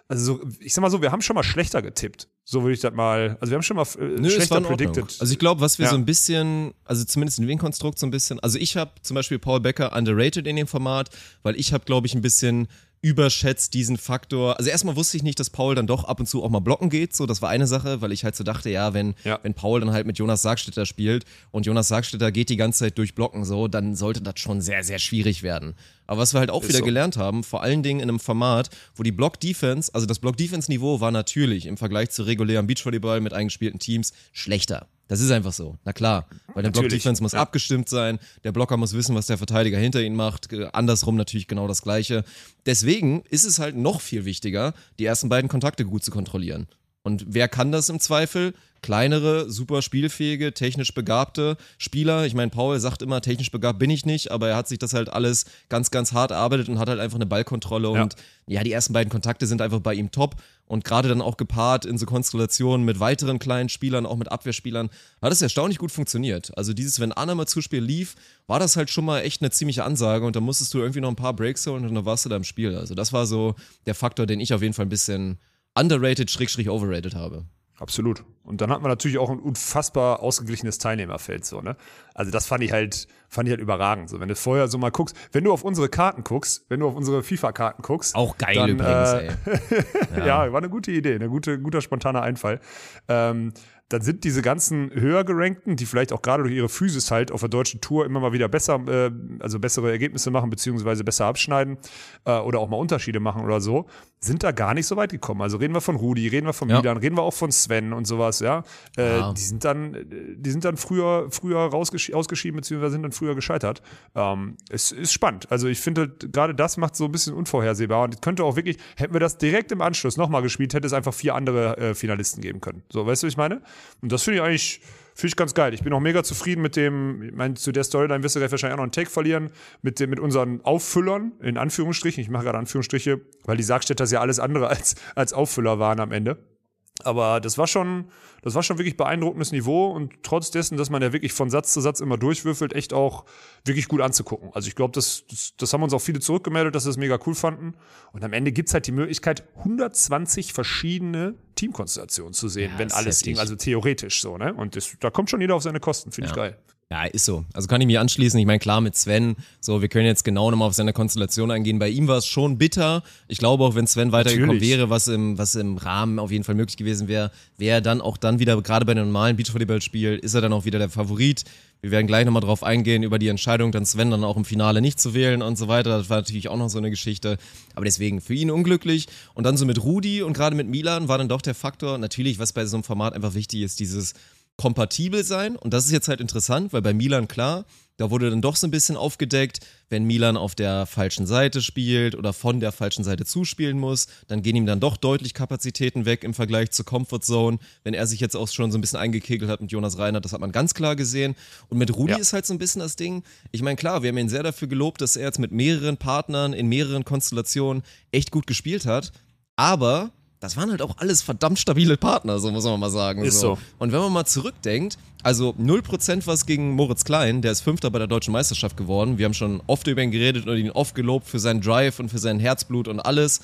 Also so, ich sag mal so, wir haben schon mal schlechter getippt. So würde ich das mal, also wir haben schon mal äh, Nö, schlechter predicted. Also ich glaube, was wir Ja. so ein bisschen, also zumindest in dem Konstrukt so ein bisschen, also ich habe zum Beispiel Paul Becker underrated in dem Format, weil ich habe, glaube ich, ein bisschen überschätzt diesen Faktor. Also erstmal wusste ich nicht, dass Paul dann doch ab und zu auch mal blocken geht. So, das war eine Sache, weil ich halt so dachte, ja, wenn, Ja. wenn Paul dann halt mit Jonas Sargstetter spielt und Jonas Sargstetter geht die ganze Zeit durch Blocken so, dann sollte das schon sehr, sehr schwierig werden. Aber was wir halt auch Ist wieder so. gelernt haben, vor allen Dingen in einem Format, wo die Block-Defense, also das Block-Defense-Niveau war natürlich im Vergleich zu regulärem Beachvolleyball mit eingespielten Teams schlechter. Das ist einfach so. Na klar, weil der Natürlich, Block-Defense muss ja. abgestimmt sein, der Blocker muss wissen, was der Verteidiger hinter ihm macht, äh, andersrum natürlich genau das Gleiche. Deswegen ist es halt noch viel wichtiger, die ersten beiden Kontakte gut zu kontrollieren. Und wer kann das im Zweifel? Kleinere, super spielfähige, technisch begabte Spieler. Ich meine, Paul sagt immer, technisch begabt bin ich nicht, aber er hat sich das halt alles ganz, ganz hart erarbeitet und hat halt einfach eine Ballkontrolle. Ja. Und ja, die ersten beiden Kontakte sind einfach bei ihm top. Und gerade dann auch gepaart in so Konstellationen mit weiteren kleinen Spielern, auch mit Abwehrspielern, hat es erstaunlich gut funktioniert. Also dieses, wenn Anna mal Zuspiel lief, war das halt schon mal echt eine ziemliche Ansage und da musstest du irgendwie noch ein paar Breaks holen und dann warst du da im Spiel. Also das war so der Faktor, den ich auf jeden Fall ein bisschen underrated, schrägstrich overrated habe. Absolut. Und dann hat man natürlich auch ein unfassbar ausgeglichenes Teilnehmerfeld, so, ne? Also das fand ich halt, fand ich halt überragend. So, wenn du vorher so mal guckst, wenn du auf unsere Karten guckst, wenn du auf unsere FIFA-Karten guckst. Auch geil dann, übrigens, äh, ey. <laughs> ja. war eine gute Idee, ein gute, guter spontaner Einfall. Ähm, dann sind diese ganzen höher gerankten, die vielleicht auch gerade durch ihre Physis halt auf der deutschen Tour immer mal wieder besser, äh, also bessere Ergebnisse machen, beziehungsweise besser abschneiden äh, oder auch mal Unterschiede machen oder so, sind da gar nicht so weit gekommen. Also reden wir von Rudi, reden wir von Ja. Milan, reden wir auch von Sven und sowas, ja. Äh, Ja. Die sind dann, die sind dann früher, früher rausgesch ausgeschieden, beziehungsweise sind dann früher gescheitert. Ähm, es ist spannend. Also ich finde, gerade das macht so ein bisschen unvorhersehbar und könnte auch wirklich, hätten wir das direkt im Anschluss nochmal gespielt, hätte es einfach vier andere äh, Finalisten geben können. So, weißt du, was ich meine? Und das finde ich eigentlich, finde ich ganz geil. Ich bin auch mega zufrieden mit dem, ich meine, zu der Storyline wirst du gleich wahrscheinlich auch noch einen Take verlieren, mit, dem, mit unseren Auffüllern, in Anführungsstrichen. Ich mache gerade Anführungsstriche, weil die Sargstädters ja alles andere als, als Auffüller waren am Ende. Aber das war schon, das war schon wirklich beeindruckendes Niveau und trotz dessen, dass man ja wirklich von Satz zu Satz immer durchwürfelt, echt auch wirklich gut anzugucken. Also ich glaube, das, das, das haben uns auch viele zurückgemeldet, dass sie es mega cool fanden. Und am Ende gibt's halt die Möglichkeit, 120 verschiedene Teamkonstellationen zu sehen, Ja, wenn alles ging. Also theoretisch so, ne? Und das, da kommt schon jeder auf seine Kosten, finde ich Ja. geil. Ja, ist so. Also kann ich mich anschließen. Ich meine, klar, mit Sven, so, wir können jetzt genau nochmal auf seine Konstellation eingehen. Bei ihm war es schon bitter. Ich glaube auch, wenn Sven weitergekommen Natürlich. wäre, was im, was im Rahmen auf jeden Fall möglich gewesen wäre, wäre er dann auch dann wieder, gerade bei einem normalen Beachvolleyballspiel, ist er dann auch wieder der Favorit. Wir werden gleich nochmal drauf eingehen, über die Entscheidung, dann Sven dann auch im Finale nicht zu wählen und so weiter. Das war natürlich auch noch so eine Geschichte. Aber deswegen für ihn unglücklich. Und dann so mit Rudi und gerade mit Milan war dann doch der Faktor, natürlich, was bei so einem Format einfach wichtig ist, dieses kompatibel sein. Und das ist jetzt halt interessant, weil bei Milan klar, da wurde dann doch so ein bisschen aufgedeckt, wenn Milan auf der falschen Seite spielt oder von der falschen Seite zuspielen muss, dann gehen ihm dann doch deutlich Kapazitäten weg im Vergleich zur Comfort Zone. Wenn er sich jetzt auch schon so ein bisschen eingekegelt hat mit Jonas Reinhardt, das hat man ganz klar gesehen. Und mit Rudi Ja. ist halt so ein bisschen das Ding. Ich meine, klar, wir haben ihn sehr dafür gelobt, dass er jetzt mit mehreren Partnern in mehreren Konstellationen echt gut gespielt hat. Aber das waren halt auch alles verdammt stabile Partner, so muss man mal sagen. Ist so. Und wenn man mal zurückdenkt, also 0% was gegen Moritz Klein, der ist Fünfter bei der Deutschen Meisterschaft geworden. Wir haben schon oft über ihn geredet und ihn oft gelobt für seinen Drive und für sein Herzblut und alles.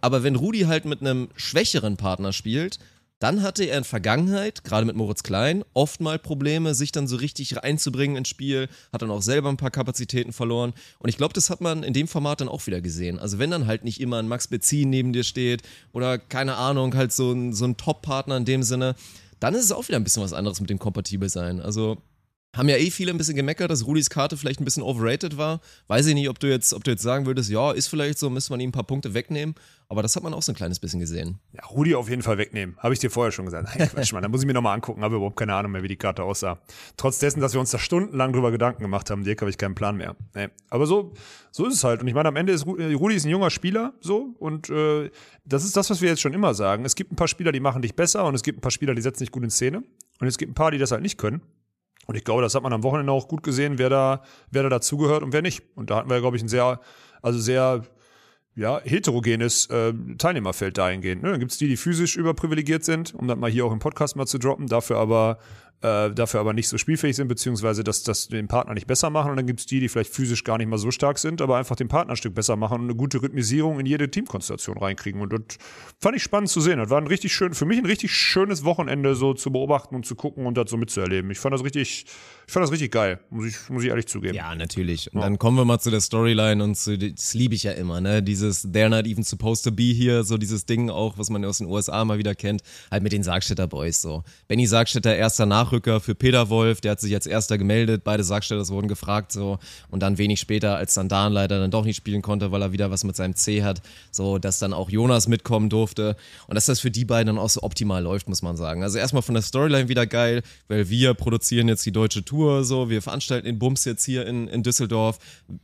Aber wenn Rudi halt mit einem schwächeren Partner spielt, dann hatte er in Vergangenheit, gerade mit Moritz Klein, oft mal Probleme, sich dann so richtig reinzubringen ins Spiel, hat dann auch selber ein paar Kapazitäten verloren. Und ich glaube, das hat man in dem Format dann auch wieder gesehen. Also wenn dann halt nicht immer ein Max Bezin neben dir steht oder keine Ahnung, halt so ein, so ein Top-Partner in dem Sinne, dann ist es auch wieder ein bisschen was anderes mit dem kompatibel sein. Also haben ja eh viele ein bisschen gemeckert, dass Rudis Karte vielleicht ein bisschen overrated war. Weiß ich nicht, ob du jetzt, ob du jetzt sagen würdest, ja, ist vielleicht so, müsste man ihm ein paar Punkte wegnehmen. Aber das hat man auch so ein kleines bisschen gesehen. Ja, Rudi auf jeden Fall wegnehmen. Habe ich dir vorher schon gesagt. Nein, Quatsch, Mann. Da muss ich mir nochmal angucken. Habe überhaupt keine Ahnung mehr, wie die Karte aussah. Trotz dessen, dass wir uns da stundenlang drüber Gedanken gemacht haben, Dirk, habe ich keinen Plan mehr. Nee. Aber so, so ist es halt. Und ich meine, am Ende ist äh, Rudi ist ein junger Spieler, so. Und äh, das ist das, was wir jetzt schon immer sagen. Es gibt ein paar Spieler, die machen dich besser und es gibt ein paar Spieler, die setzen dich gut in Szene. Und es gibt ein paar, die das halt nicht können. Und ich glaube, das hat man am Wochenende auch gut gesehen, wer da, wer da dazugehört und wer nicht. Und da hatten wir, glaube ich, ein sehr, also sehr, ja, heterogenes äh, Teilnehmerfeld dahingehend. Ne? Dann gibt's die, die physisch überprivilegiert sind, um das mal hier auch im Podcast mal zu droppen, dafür aber äh, dafür aber nicht so spielfähig sind, beziehungsweise das, das den Partner nicht besser machen. Und dann gibt's die, die vielleicht physisch gar nicht mal so stark sind, aber einfach den Partner ein Stück besser machen und eine gute Rhythmisierung in jede Teamkonstellation reinkriegen. Und das fand ich spannend zu sehen. Das war ein richtig schön, für mich ein richtig schönes Wochenende so zu beobachten und zu gucken und das so mitzuerleben. Ich fand das richtig, ich fand das richtig geil, muss ich, muss ich ehrlich zugeben. Ja, natürlich. Und dann kommen wir mal zu der Storyline und zu, das liebe ich ja immer, ne? Dieses They're not even supposed to be here, so dieses Ding auch, was man aus den USA mal wieder kennt, halt mit den Sargstädter Boys so. Benny Sargstädter, erster Nachrücker für Peter Wolf, der hat sich als erster gemeldet, beide Sargstädters wurden gefragt so und dann wenig später, als dann Dan leider dann doch nicht spielen konnte, weil er wieder was mit seinem C hat, so, dass dann auch Jonas mitkommen durfte und dass das für die beiden dann auch so optimal läuft, muss man sagen. Also erstmal von der Storyline wieder geil, weil wir produzieren jetzt die deutsche Tour, so, wir veranstalten den Bums jetzt hier in, in Düsseldorf.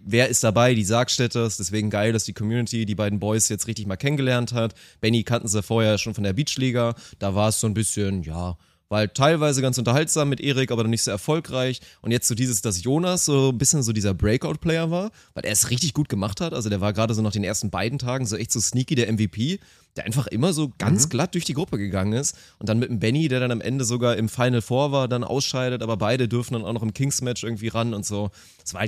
Wer ist dabei? Die Sargstädters, deswegen geil, dass die Community die beiden Boys jetzt richtig mal kennengelernt hat. Benny kannten sie vorher schon von der Beachliga, da war es so ein bisschen, ja, war halt teilweise ganz unterhaltsam mit Erik, aber dann nicht so erfolgreich. Und jetzt so dieses, dass Jonas so ein bisschen so dieser Breakout-Player war, weil er es richtig gut gemacht hat. Also der war gerade so nach den ersten beiden Tagen so echt so sneaky der MVP, der einfach immer so ganz glatt durch die Gruppe gegangen ist. Und dann mit dem Benny, der dann am Ende sogar im Final Four war, dann ausscheidet, aber beide dürfen dann auch noch im Kings-Match irgendwie ran und so.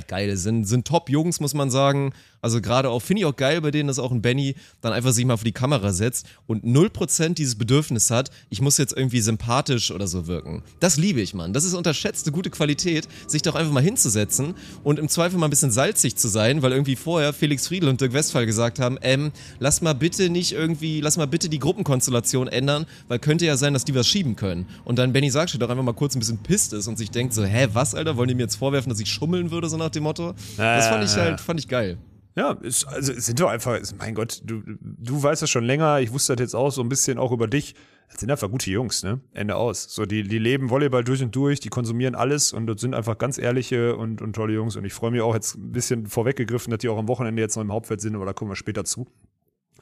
Geil. Sind, sind Top-Jungs, muss man sagen. Also gerade auch, finde ich auch geil bei denen, dass auch ein Benny dann einfach sich mal vor die Kamera setzt und 0% dieses Bedürfnis hat, ich muss jetzt irgendwie sympathisch oder so wirken. Das liebe ich, Mann. Das ist unterschätzte gute Qualität, sich doch einfach mal hinzusetzen und im Zweifel mal ein bisschen salzig zu sein, weil irgendwie vorher Felix Friedel und Dirk Westphal gesagt haben, ähm, lass mal bitte nicht irgendwie, lass mal bitte die Gruppenkonstellation ändern, weil könnte ja sein, dass die was schieben können. Und dann Benny Sargstedt doch einfach mal kurz ein bisschen pisst ist und sich denkt so, hä, was, Alter, wollen die mir jetzt vorwerfen, dass ich schummeln würde, so nach dem Motto? Das fand ich halt, fand ich geil. Ja, es, also sind doch einfach, es- mein Gott, du, du weißt das schon länger, ich wusste das jetzt auch so ein bisschen auch über dich. Das sind einfach gute Jungs, ne? Ende aus. So, die, die leben Volleyball durch und durch, die konsumieren alles und das sind einfach ganz ehrliche und, und tolle Jungs. Und ich freue mich auch jetzt ein bisschen vorweggegriffen, dass die auch am Wochenende jetzt noch im Hauptfeld sind, aber da kommen wir später zu.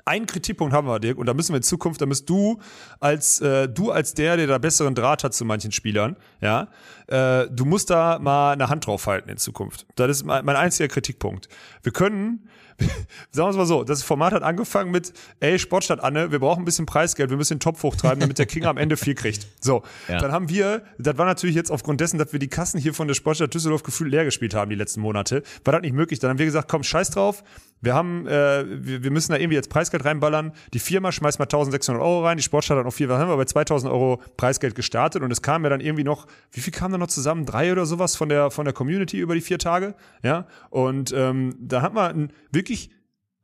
Einen Kritikpunkt haben wir, Dirk, und da müssen wir in Zukunft, da müsst du als äh, du als der, der da besseren Draht hat zu manchen Spielern, ja, äh, du musst da mal eine Hand drauf halten in Zukunft. Das ist mein, mein einziger Kritikpunkt. Wir können, <laughs> sagen wir es mal so, das Format hat angefangen mit, ey, Sportstadt Anne, wir brauchen ein bisschen Preisgeld, wir müssen den Topf hochtreiben, damit der King am Ende viel kriegt. So, Ja. dann haben wir, das war natürlich jetzt aufgrund dessen, dass wir die Kassen hier von der Sportstadt Düsseldorf gefühlt leer gespielt haben die letzten Monate, war das nicht möglich. Dann haben wir gesagt, komm, scheiß drauf, wir haben, äh, wir, wir müssen da irgendwie jetzt Preisgeld reinballern. Die Firma schmeißt mal 1600 Euro rein, die Sportstadt hat noch viel, was haben wir bei 2000 Euro Preisgeld gestartet und es kam ja dann irgendwie noch, wie viel kam da noch zusammen? Drei oder sowas von der, von der Community über die vier Tage, ja? Und ähm, da hat man einen wirklich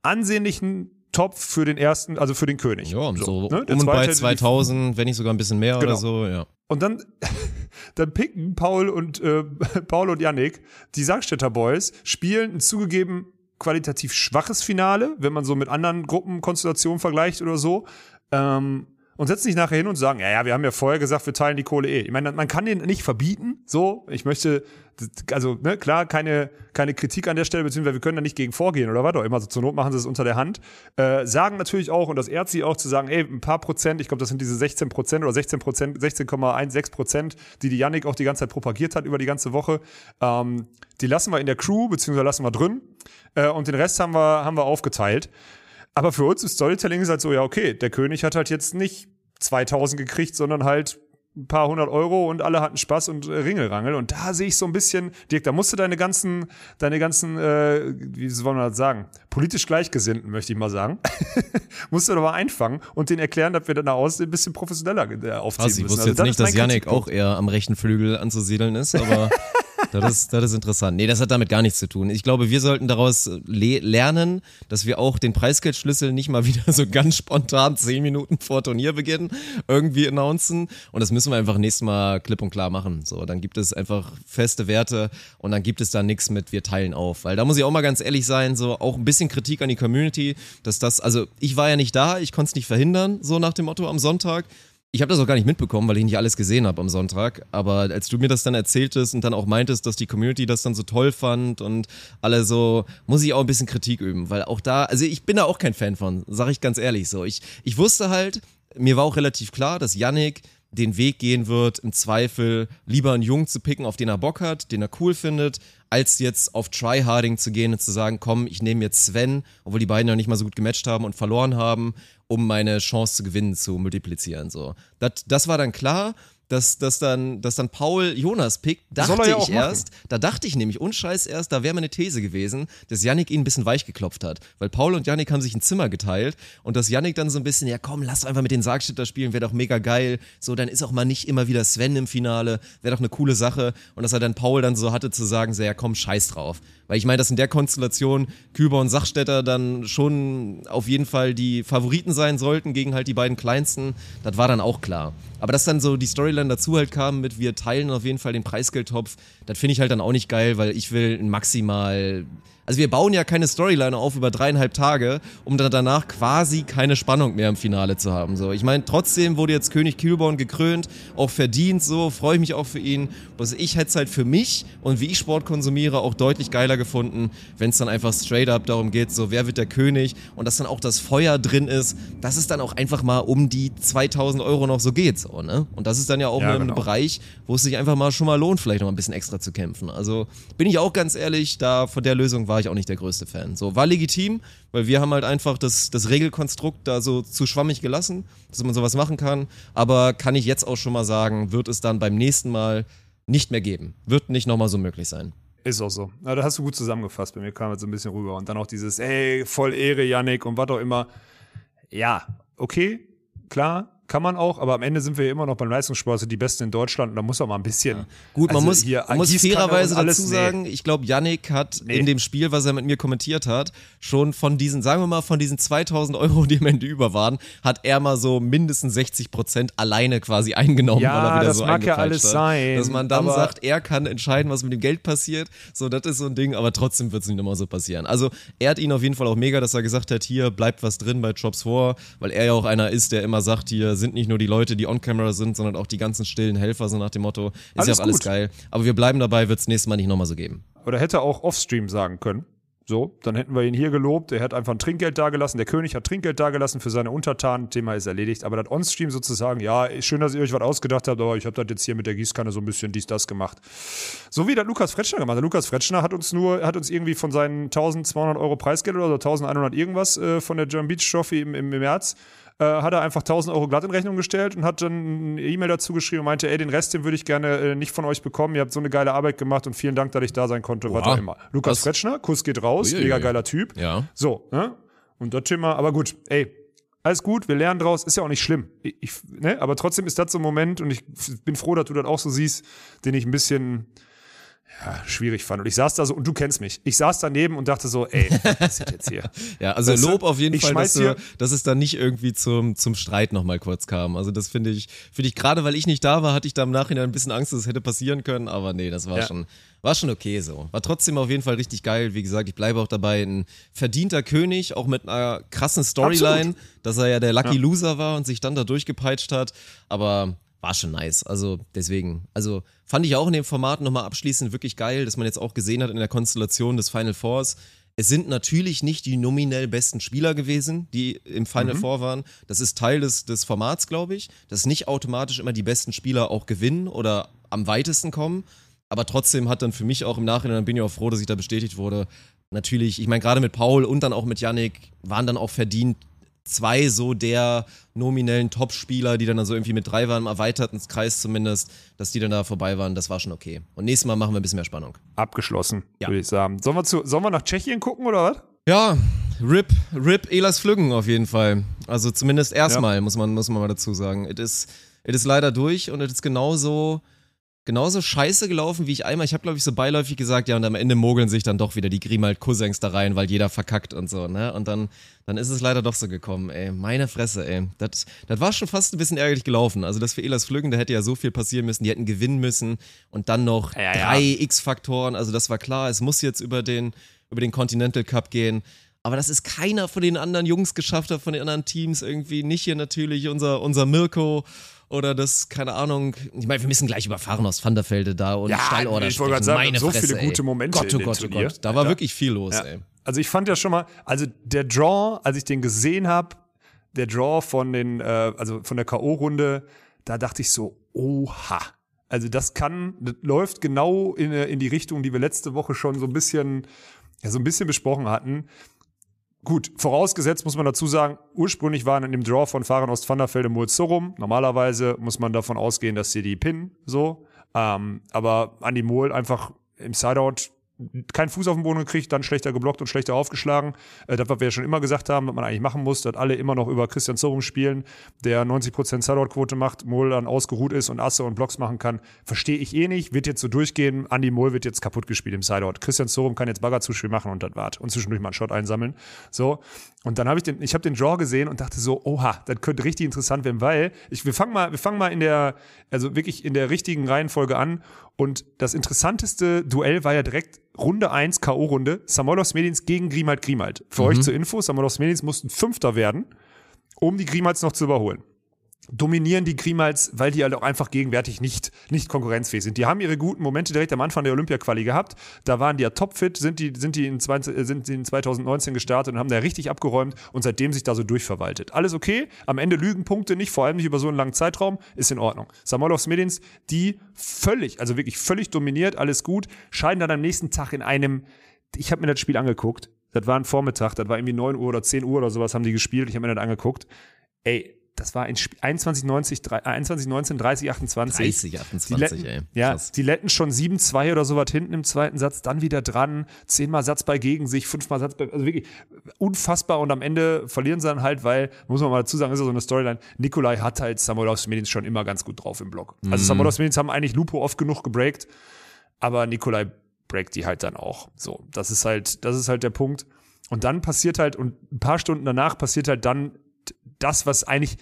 ansehnlichen Topf für den ersten, also für den König. Ja, und so, ne? Der um und bei zweite hätte die 2000, wenn nicht sogar ein bisschen mehr Genau. oder so, ja. und dann, <laughs> dann picken Paul und äh, <laughs> Paul und Yannick, die Sargstädter Boys, spielen ein zugegeben qualitativ schwaches Finale, wenn man so mit anderen Gruppenkonstellationen vergleicht oder so. Ähm, und setzen sich nachher hin und sagen, ja, ja, wir haben ja vorher gesagt, wir teilen die Kohle eh. Ich meine, man kann den nicht verbieten, so. Ich möchte, also, ne, klar, keine, keine Kritik an der Stelle, beziehungsweise wir können da nicht gegen vorgehen oder was auch immer. So zur Not machen sie es unter der Hand. Äh, sagen natürlich auch, und das ehrt sie auch zu sagen, ey, ein paar Prozent, ich glaube, das sind diese 16 Prozent oder 16 Prozent, 16,16 Prozent, die die Yannick auch die ganze Zeit propagiert hat über die ganze Woche. Ähm, die lassen wir in der Crew, beziehungsweise lassen wir drin. Äh, und den Rest haben wir, haben wir aufgeteilt. Aber für uns ist Storytelling ist halt so, ja, okay, der König hat halt jetzt nicht 2000 gekriegt, sondern halt ein paar hundert Euro und alle hatten Spaß und äh, Ringelrangel. Und da sehe ich so ein bisschen, Dirk, da musst du deine ganzen, deine ganzen, äh, wie soll man das sagen, politisch Gleichgesinnten, möchte ich mal sagen, <laughs> musst du doch mal einfangen und denen erklären, dass wir dann aus ein bisschen professioneller äh, aufziehen Also, ich müssen. wusste Also jetzt nicht, dass Yannick Kritikpunkt. auch eher am rechten Flügel anzusiedeln ist, aber <laughs> das ist, das ist interessant. Nee, das hat damit gar nichts zu tun. Ich glaube, wir sollten daraus le lernen, dass wir auch den Preisgeldschlüssel nicht mal wieder so ganz spontan zehn Minuten vor Turnierbeginn irgendwie announcen. Und das müssen wir einfach nächstes Mal klipp und klar machen. So, dann gibt es einfach feste Werte und dann gibt es da nichts mit, wir teilen auf. Weil da muss ich auch mal ganz ehrlich sein, so auch ein bisschen Kritik an die Community, dass das, also ich war ja nicht da, ich konnte es nicht verhindern, so nach dem Motto am Sonntag. Ich habe das auch gar nicht mitbekommen, weil ich nicht alles gesehen habe am Sonntag. Aber als du mir das dann erzähltest und dann auch meintest, dass die Community das dann so toll fand und alle so, muss ich auch ein bisschen Kritik üben, weil auch da, also ich bin da auch kein Fan von, sage ich ganz ehrlich so. Ich, ich wusste halt, mir war auch relativ klar, dass Yannick den Weg gehen wird, im Zweifel lieber einen Jungen zu picken, auf den er Bock hat, den er cool findet, als jetzt auf Tryharding zu gehen und zu sagen, komm, ich nehme jetzt Sven, obwohl die beiden ja nicht mal so gut gematcht haben und verloren haben, um meine Chance zu gewinnen zu multiplizieren. So. Das, das war dann klar. Dass, dass, dann, dass dann Paul Jonas pickt, dachte ja ich erst, da dachte ich nämlich, unscheiß erst, da wäre meine These gewesen, dass Yannick ihn ein bisschen weich geklopft hat. Weil Paul und Yannick haben sich ein Zimmer geteilt und dass Yannick dann so ein bisschen, ja komm, lass einfach mit den Sargstädter spielen, wäre doch mega geil. So, dann ist auch mal nicht immer wieder Sven im Finale, wäre doch eine coole Sache. Und dass er dann Paul dann so hatte zu sagen, so, ja komm, scheiß drauf. Weil ich meine, dass in der Konstellation Küber und Sachstädter dann schon auf jeden Fall die Favoriten sein sollten gegen halt die beiden kleinsten, das war dann auch klar. Aber dass dann so die Storyline dazu halt kam mit wir teilen auf jeden Fall den Preisgeldtopf, das finde ich halt dann auch nicht geil, weil ich will maximal also wir bauen ja keine Storyline auf über dreieinhalb Tage, um dann danach quasi keine Spannung mehr im Finale zu haben. So, ich meine, trotzdem wurde jetzt König Kühlborn gekrönt, auch verdient. So freue ich mich auch für ihn. Bloß ich hätte es halt für mich und wie ich Sport konsumiere auch deutlich geiler gefunden, wenn es dann einfach straight up darum geht, so wer wird der König und dass dann auch das Feuer drin ist, dass es dann auch einfach mal um die 2000 Euro noch so geht, so ne? Und das ist dann ja auch Ja, ein genau. Bereich, wo es sich einfach mal schon mal lohnt, vielleicht noch ein bisschen extra zu kämpfen. Also bin ich auch ganz ehrlich, da von der Lösung war ich auch nicht der größte Fan. So war legitim, weil wir haben halt einfach das, das Regelkonstrukt da so zu schwammig gelassen, dass man sowas machen kann. Aber kann ich jetzt auch schon mal sagen, wird es dann beim nächsten Mal nicht mehr geben. Wird nicht nochmal so möglich sein. Ist auch so. Na, da hast du gut zusammengefasst. Bei mir kam jetzt so ein bisschen rüber. Und dann auch dieses, ey, voll Ehre, Yannick und was auch immer. Ja, okay, klar, kann man auch, aber am Ende sind wir ja immer noch beim Leistungssport, sind die Besten in Deutschland und da muss auch mal ein bisschen. Gut, man Also muss, hier man muss fairerweise alles, dazu nee. sagen, ich glaube, Yannick hat Nee. in dem Spiel, was er mit mir kommentiert hat, schon von diesen, sagen wir mal, von diesen 2000 Euro, die am Ende über waren, hat er mal so mindestens 60 Prozent alleine quasi eingenommen, Ja, das so mag ja alles hat. sein, Dass man dann sagt, er kann entscheiden, was mit dem Geld passiert. So, das ist so ein Ding, aber trotzdem wird es nicht immer so passieren. Also, er hat ihn auf jeden Fall auch mega, dass er gesagt hat, hier bleibt was drin bei Jobs vor, weil er ja auch einer ist, der immer sagt, hier sind nicht nur die Leute, die on-camera sind, sondern auch die ganzen stillen Helfer, so nach dem Motto, ist ja Alles auch alles gut. geil. Aber wir bleiben dabei, wird es nächstes Mal nicht nochmal so geben. Oder hätte auch Offstream sagen können. So, dann hätten wir ihn hier gelobt. Er hat einfach ein Trinkgeld dagelassen. Der König hat Trinkgeld dagelassen für seine Untertanen. Thema ist erledigt. Aber das Onstream sozusagen, ja, schön, dass ihr euch was ausgedacht habt, aber ich habe das jetzt hier mit der Gießkanne so ein bisschen dies, das gemacht. So wie das Lukas Fretschner gemacht hat. Lukas Fretschner hat uns nur, hat uns irgendwie von seinen 1200 Euro Preisgeld oder so 1100 irgendwas äh, von der German Beach Trophy im, im, im März äh, hat er einfach 1000 Euro glatt in Rechnung gestellt und hat dann eine E-Mail dazu geschrieben und meinte, ey, den Rest, den würde ich gerne äh, nicht von euch bekommen. Ihr habt so eine geile Arbeit gemacht und vielen Dank, dass ich da sein konnte, was Boah. auch immer. Lukas Was? Fretschner, Kuss geht raus, Uiuiui. mega geiler Typ. Ja. So, ne? Und das Thema, aber gut, ey, alles gut, wir lernen draus, ist ja auch nicht schlimm. Ich, ich, ne? Aber trotzdem ist das so ein Moment und ich bin froh, dass du das auch so siehst, den ich ein bisschen, ja, schwierig fand. Und ich saß da so, und du kennst mich, ich saß daneben und dachte so, ey, was passiert jetzt hier? <laughs> Ja, also Weißt Lob auf jeden Fall, dass, du, dass es da nicht irgendwie zum, zum Streit nochmal kurz kam. Also das finde ich, finde ich, gerade weil ich nicht da war, hatte ich da im Nachhinein ein bisschen Angst, dass es hätte passieren können, aber nee, das war Ja. schon, war schon okay so. War trotzdem auf jeden Fall richtig geil. Wie gesagt, ich bleibe auch dabei, ein verdienter König, auch mit einer krassen Storyline, dass er ja der Lucky Loser war und sich dann da durchgepeitscht hat. Aber war schon nice. Also deswegen, also fand ich auch in dem Format nochmal abschließend wirklich geil, dass man jetzt auch gesehen hat in der Konstellation des Final Fours. Es sind natürlich nicht die nominell besten Spieler gewesen, die im Final Four waren. Das ist Teil des, des Formats, glaube ich, dass nicht automatisch immer die besten Spieler auch gewinnen oder am weitesten kommen. Aber trotzdem hat dann für mich auch im Nachhinein, dann bin ich auch froh, dass ich da bestätigt wurde. Natürlich, ich meine, gerade mit Paul und dann auch mit Yannick waren dann auch verdient zwei so der nominellen Top-Spieler, die dann also irgendwie mit drei waren, im erweiterten Kreis zumindest, dass die dann da vorbei waren, das war schon okay. Und nächstes Mal machen wir ein bisschen mehr Spannung. Abgeschlossen, Ja. würde ich sagen. Sollen wir, zu, sollen wir nach Tschechien gucken oder was? Ja, RIP, RIP Elas Flüggen auf jeden Fall. Also zumindest erstmal, muss, man, muss man mal dazu sagen. Es ist leider durch und es ist genauso, genauso scheiße gelaufen, wie ich einmal, ich habe glaube ich so beiläufig gesagt, ja, und am Ende mogeln sich dann doch wieder die Grimald Cousins da rein, weil jeder verkackt und so, ne? Und dann, dann ist es leider doch so gekommen, ey. Meine Fresse, ey. Das, das war schon fast ein bisschen ärgerlich gelaufen. Also das für Elas Flüggen, da hätte ja so viel passieren müssen, die hätten gewinnen müssen und dann noch Ja, ja. drei X-Faktoren, also das war klar, es muss jetzt über den, über den Continental Cup gehen. Aber das ist keiner von den anderen Jungs geschafft hat, von den anderen Teams irgendwie. Nicht hier natürlich unser, unser Mirko oder das, keine Ahnung. Ich meine, wir müssen gleich überfahren aus Vanderfelde da und Ja, Stallorder ich wollte gerade sagen, Meine so Fresse, viele ey. gute Momente Gott, oh Gott, oh. Gott. Da war Alter. wirklich viel los, Ja. ey. Also ich fand ja schon mal, also der Draw, als ich den gesehen habe, der Draw von den, äh, also von der K.O.-Runde, da dachte ich so, oha. Also das kann, das läuft genau in, in die Richtung, die wir letzte Woche schon so ein bisschen, ja, so ein bisschen besprochen hatten. Gut, vorausgesetzt muss man dazu sagen, ursprünglich waren in dem Draw von Fahren aus Vanderfelde Mohl-Sorum. Normalerweise muss man davon ausgehen, dass sie die pinnen, so. Ähm, aber Andy Mohl einfach im Sideout keinen Fuß auf den Boden gekriegt, dann schlechter geblockt und schlechter aufgeschlagen. Äh, das, was wir ja schon immer gesagt haben, was man eigentlich machen muss, dass alle immer noch über Christian Zorum spielen, der 90% Sideout-Quote macht, Mohl dann ausgeruht ist und Asse und Blocks machen kann. Verstehe ich eh nicht, wird jetzt so durchgehen. Andy Mohl wird jetzt kaputt gespielt im Sideout. Christian Zorum kann jetzt Baggerzuspiel machen und das war's. Und zwischendurch mal einen Shot einsammeln. So. Und dann habe ich den, ich habe den Draw gesehen und dachte so, oha, das könnte richtig interessant werden, weil ich, wir fangen mal, wir fangen mal in der, also wirklich in der richtigen Reihenfolge an. Und das interessanteste Duell war ja direkt Runde 1 K.O.-Runde. Samolos Medins gegen Grimald Grimald. Für euch zur Info, Samolos Medins mussten Fünfter werden, um die Grimalds noch zu überholen dominieren die Grimals, weil die halt auch einfach gegenwärtig nicht, nicht konkurrenzfähig sind. Die haben ihre guten Momente direkt am Anfang der Olympia-Quali gehabt. Da waren die ja topfit, sind die, sind die in, 20, äh, sind die in 2019 gestartet und haben da richtig abgeräumt und seitdem sich da so durchverwaltet. Alles okay. Am Ende lügen Punkte nicht, vor allem nicht über so einen langen Zeitraum. Ist in Ordnung. Samolovs Medins, die völlig, also wirklich völlig dominiert, alles gut, scheiden dann am nächsten Tag in einem, ich habe mir das Spiel angeguckt. Das war ein Vormittag, das war irgendwie 9 Uhr oder 10 Uhr oder sowas haben die gespielt. Ich habe mir das angeguckt. Ey, das war ein Spiel 21, 90, 3, 21, 19, 30, 28. 30, Die 28, Letten, ey. ja, Krass. die Letten schon 7-2 oder so was hinten im zweiten Satz, dann wieder dran, zehnmal Satzball gegen sich, fünfmal Satzball, also wirklich unfassbar und am Ende verlieren sie dann halt, weil, muss man mal dazu sagen, ist ja so eine Storyline, Nikolai hat halt Samolovs Medins schon immer ganz gut drauf im Block. Mhm. Also Samolovs Medins haben eigentlich Lupo oft genug gebreakt, aber Nikolai breakt die halt dann auch. So, das ist halt, das ist halt der Punkt. Und dann passiert halt, und ein paar Stunden danach passiert halt dann das, was eigentlich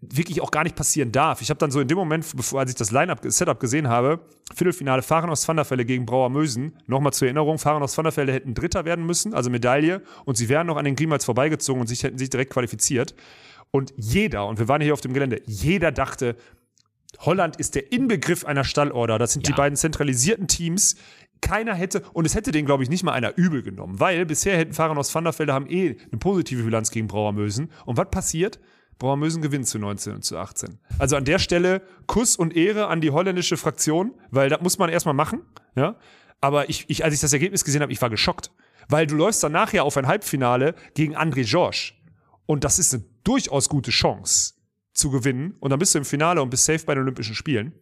wirklich auch gar nicht passieren darf. Ich habe dann so in dem Moment, bevor als ich das Line-up, Setup gesehen habe, Viertelfinale Fahren aus Vanderfelde gegen Brauer Mösen. Nochmal zur Erinnerung, Fahren aus Vanderfelde hätten Dritter werden müssen, also Medaille, und sie wären noch an den Grimals vorbeigezogen und sich hätten sich direkt qualifiziert. Und jeder, und wir waren hier auf dem Gelände, jeder dachte, Holland ist der Inbegriff einer Stallorder. Das sind die Ja. beiden zentralisierten Teams. Keiner hätte, und es hätte den, glaube ich, nicht mal einer übel genommen, weil bisher hätten Fahrer aus Vanderfelde haben eh eine positive Bilanz gegen Brauermösen. Und was passiert? Brauermösen gewinnt zu 19 und zu 18. Also an der Stelle Kuss und Ehre an die holländische Fraktion, weil das muss man erstmal machen, ja. Aber ich, ich, als ich das Ergebnis gesehen habe, ich war geschockt. Weil du läufst dann nachher auf ein Halbfinale gegen André Georges. Und das ist eine durchaus gute Chance zu gewinnen. Und dann bist du im Finale und bist safe bei den Olympischen Spielen.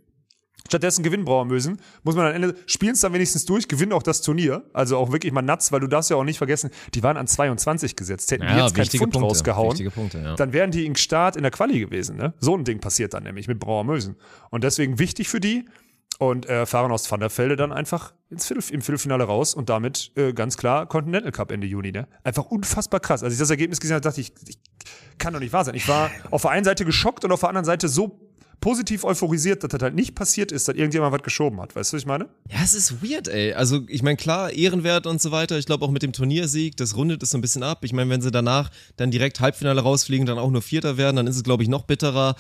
Stattdessen gewinnen Brauermösen, muss man am Ende, spielen es dann wenigstens durch, gewinnen auch das Turnier. Also auch wirklich mal nuts, weil du darfst ja auch nicht vergessen, die waren an 22 gesetzt. Hätten die Ja, jetzt kein wichtige Pfund Punkte, rausgehauen, Punkte, ja. dann wären die im Start in der Quali gewesen. Ne? So ein Ding passiert dann nämlich mit Brauermösen. Und deswegen wichtig für die. und äh, fahren aus Van der Velde dann einfach ins Viertel, im Viertelfinale raus und damit äh, ganz klar Continental Cup Ende Juni. Ne? Einfach unfassbar krass. Als ich das Ergebnis gesehen habe, dachte ich, ich kann doch nicht wahr sein. Ich war auf der einen Seite geschockt und auf der anderen Seite so positiv euphorisiert, dass das halt nicht passiert ist, dass irgendjemand was geschoben hat. Weißt du, was ich meine? Ja, es ist weird, ey. Also, ich meine, klar, Ehrenwert und so weiter. Ich glaube auch mit dem Turniersieg, das rundet es so ein bisschen ab. Ich meine, wenn sie danach dann direkt Halbfinale rausfliegen, dann auch nur Vierter werden, dann ist es, glaube ich, noch bitterer.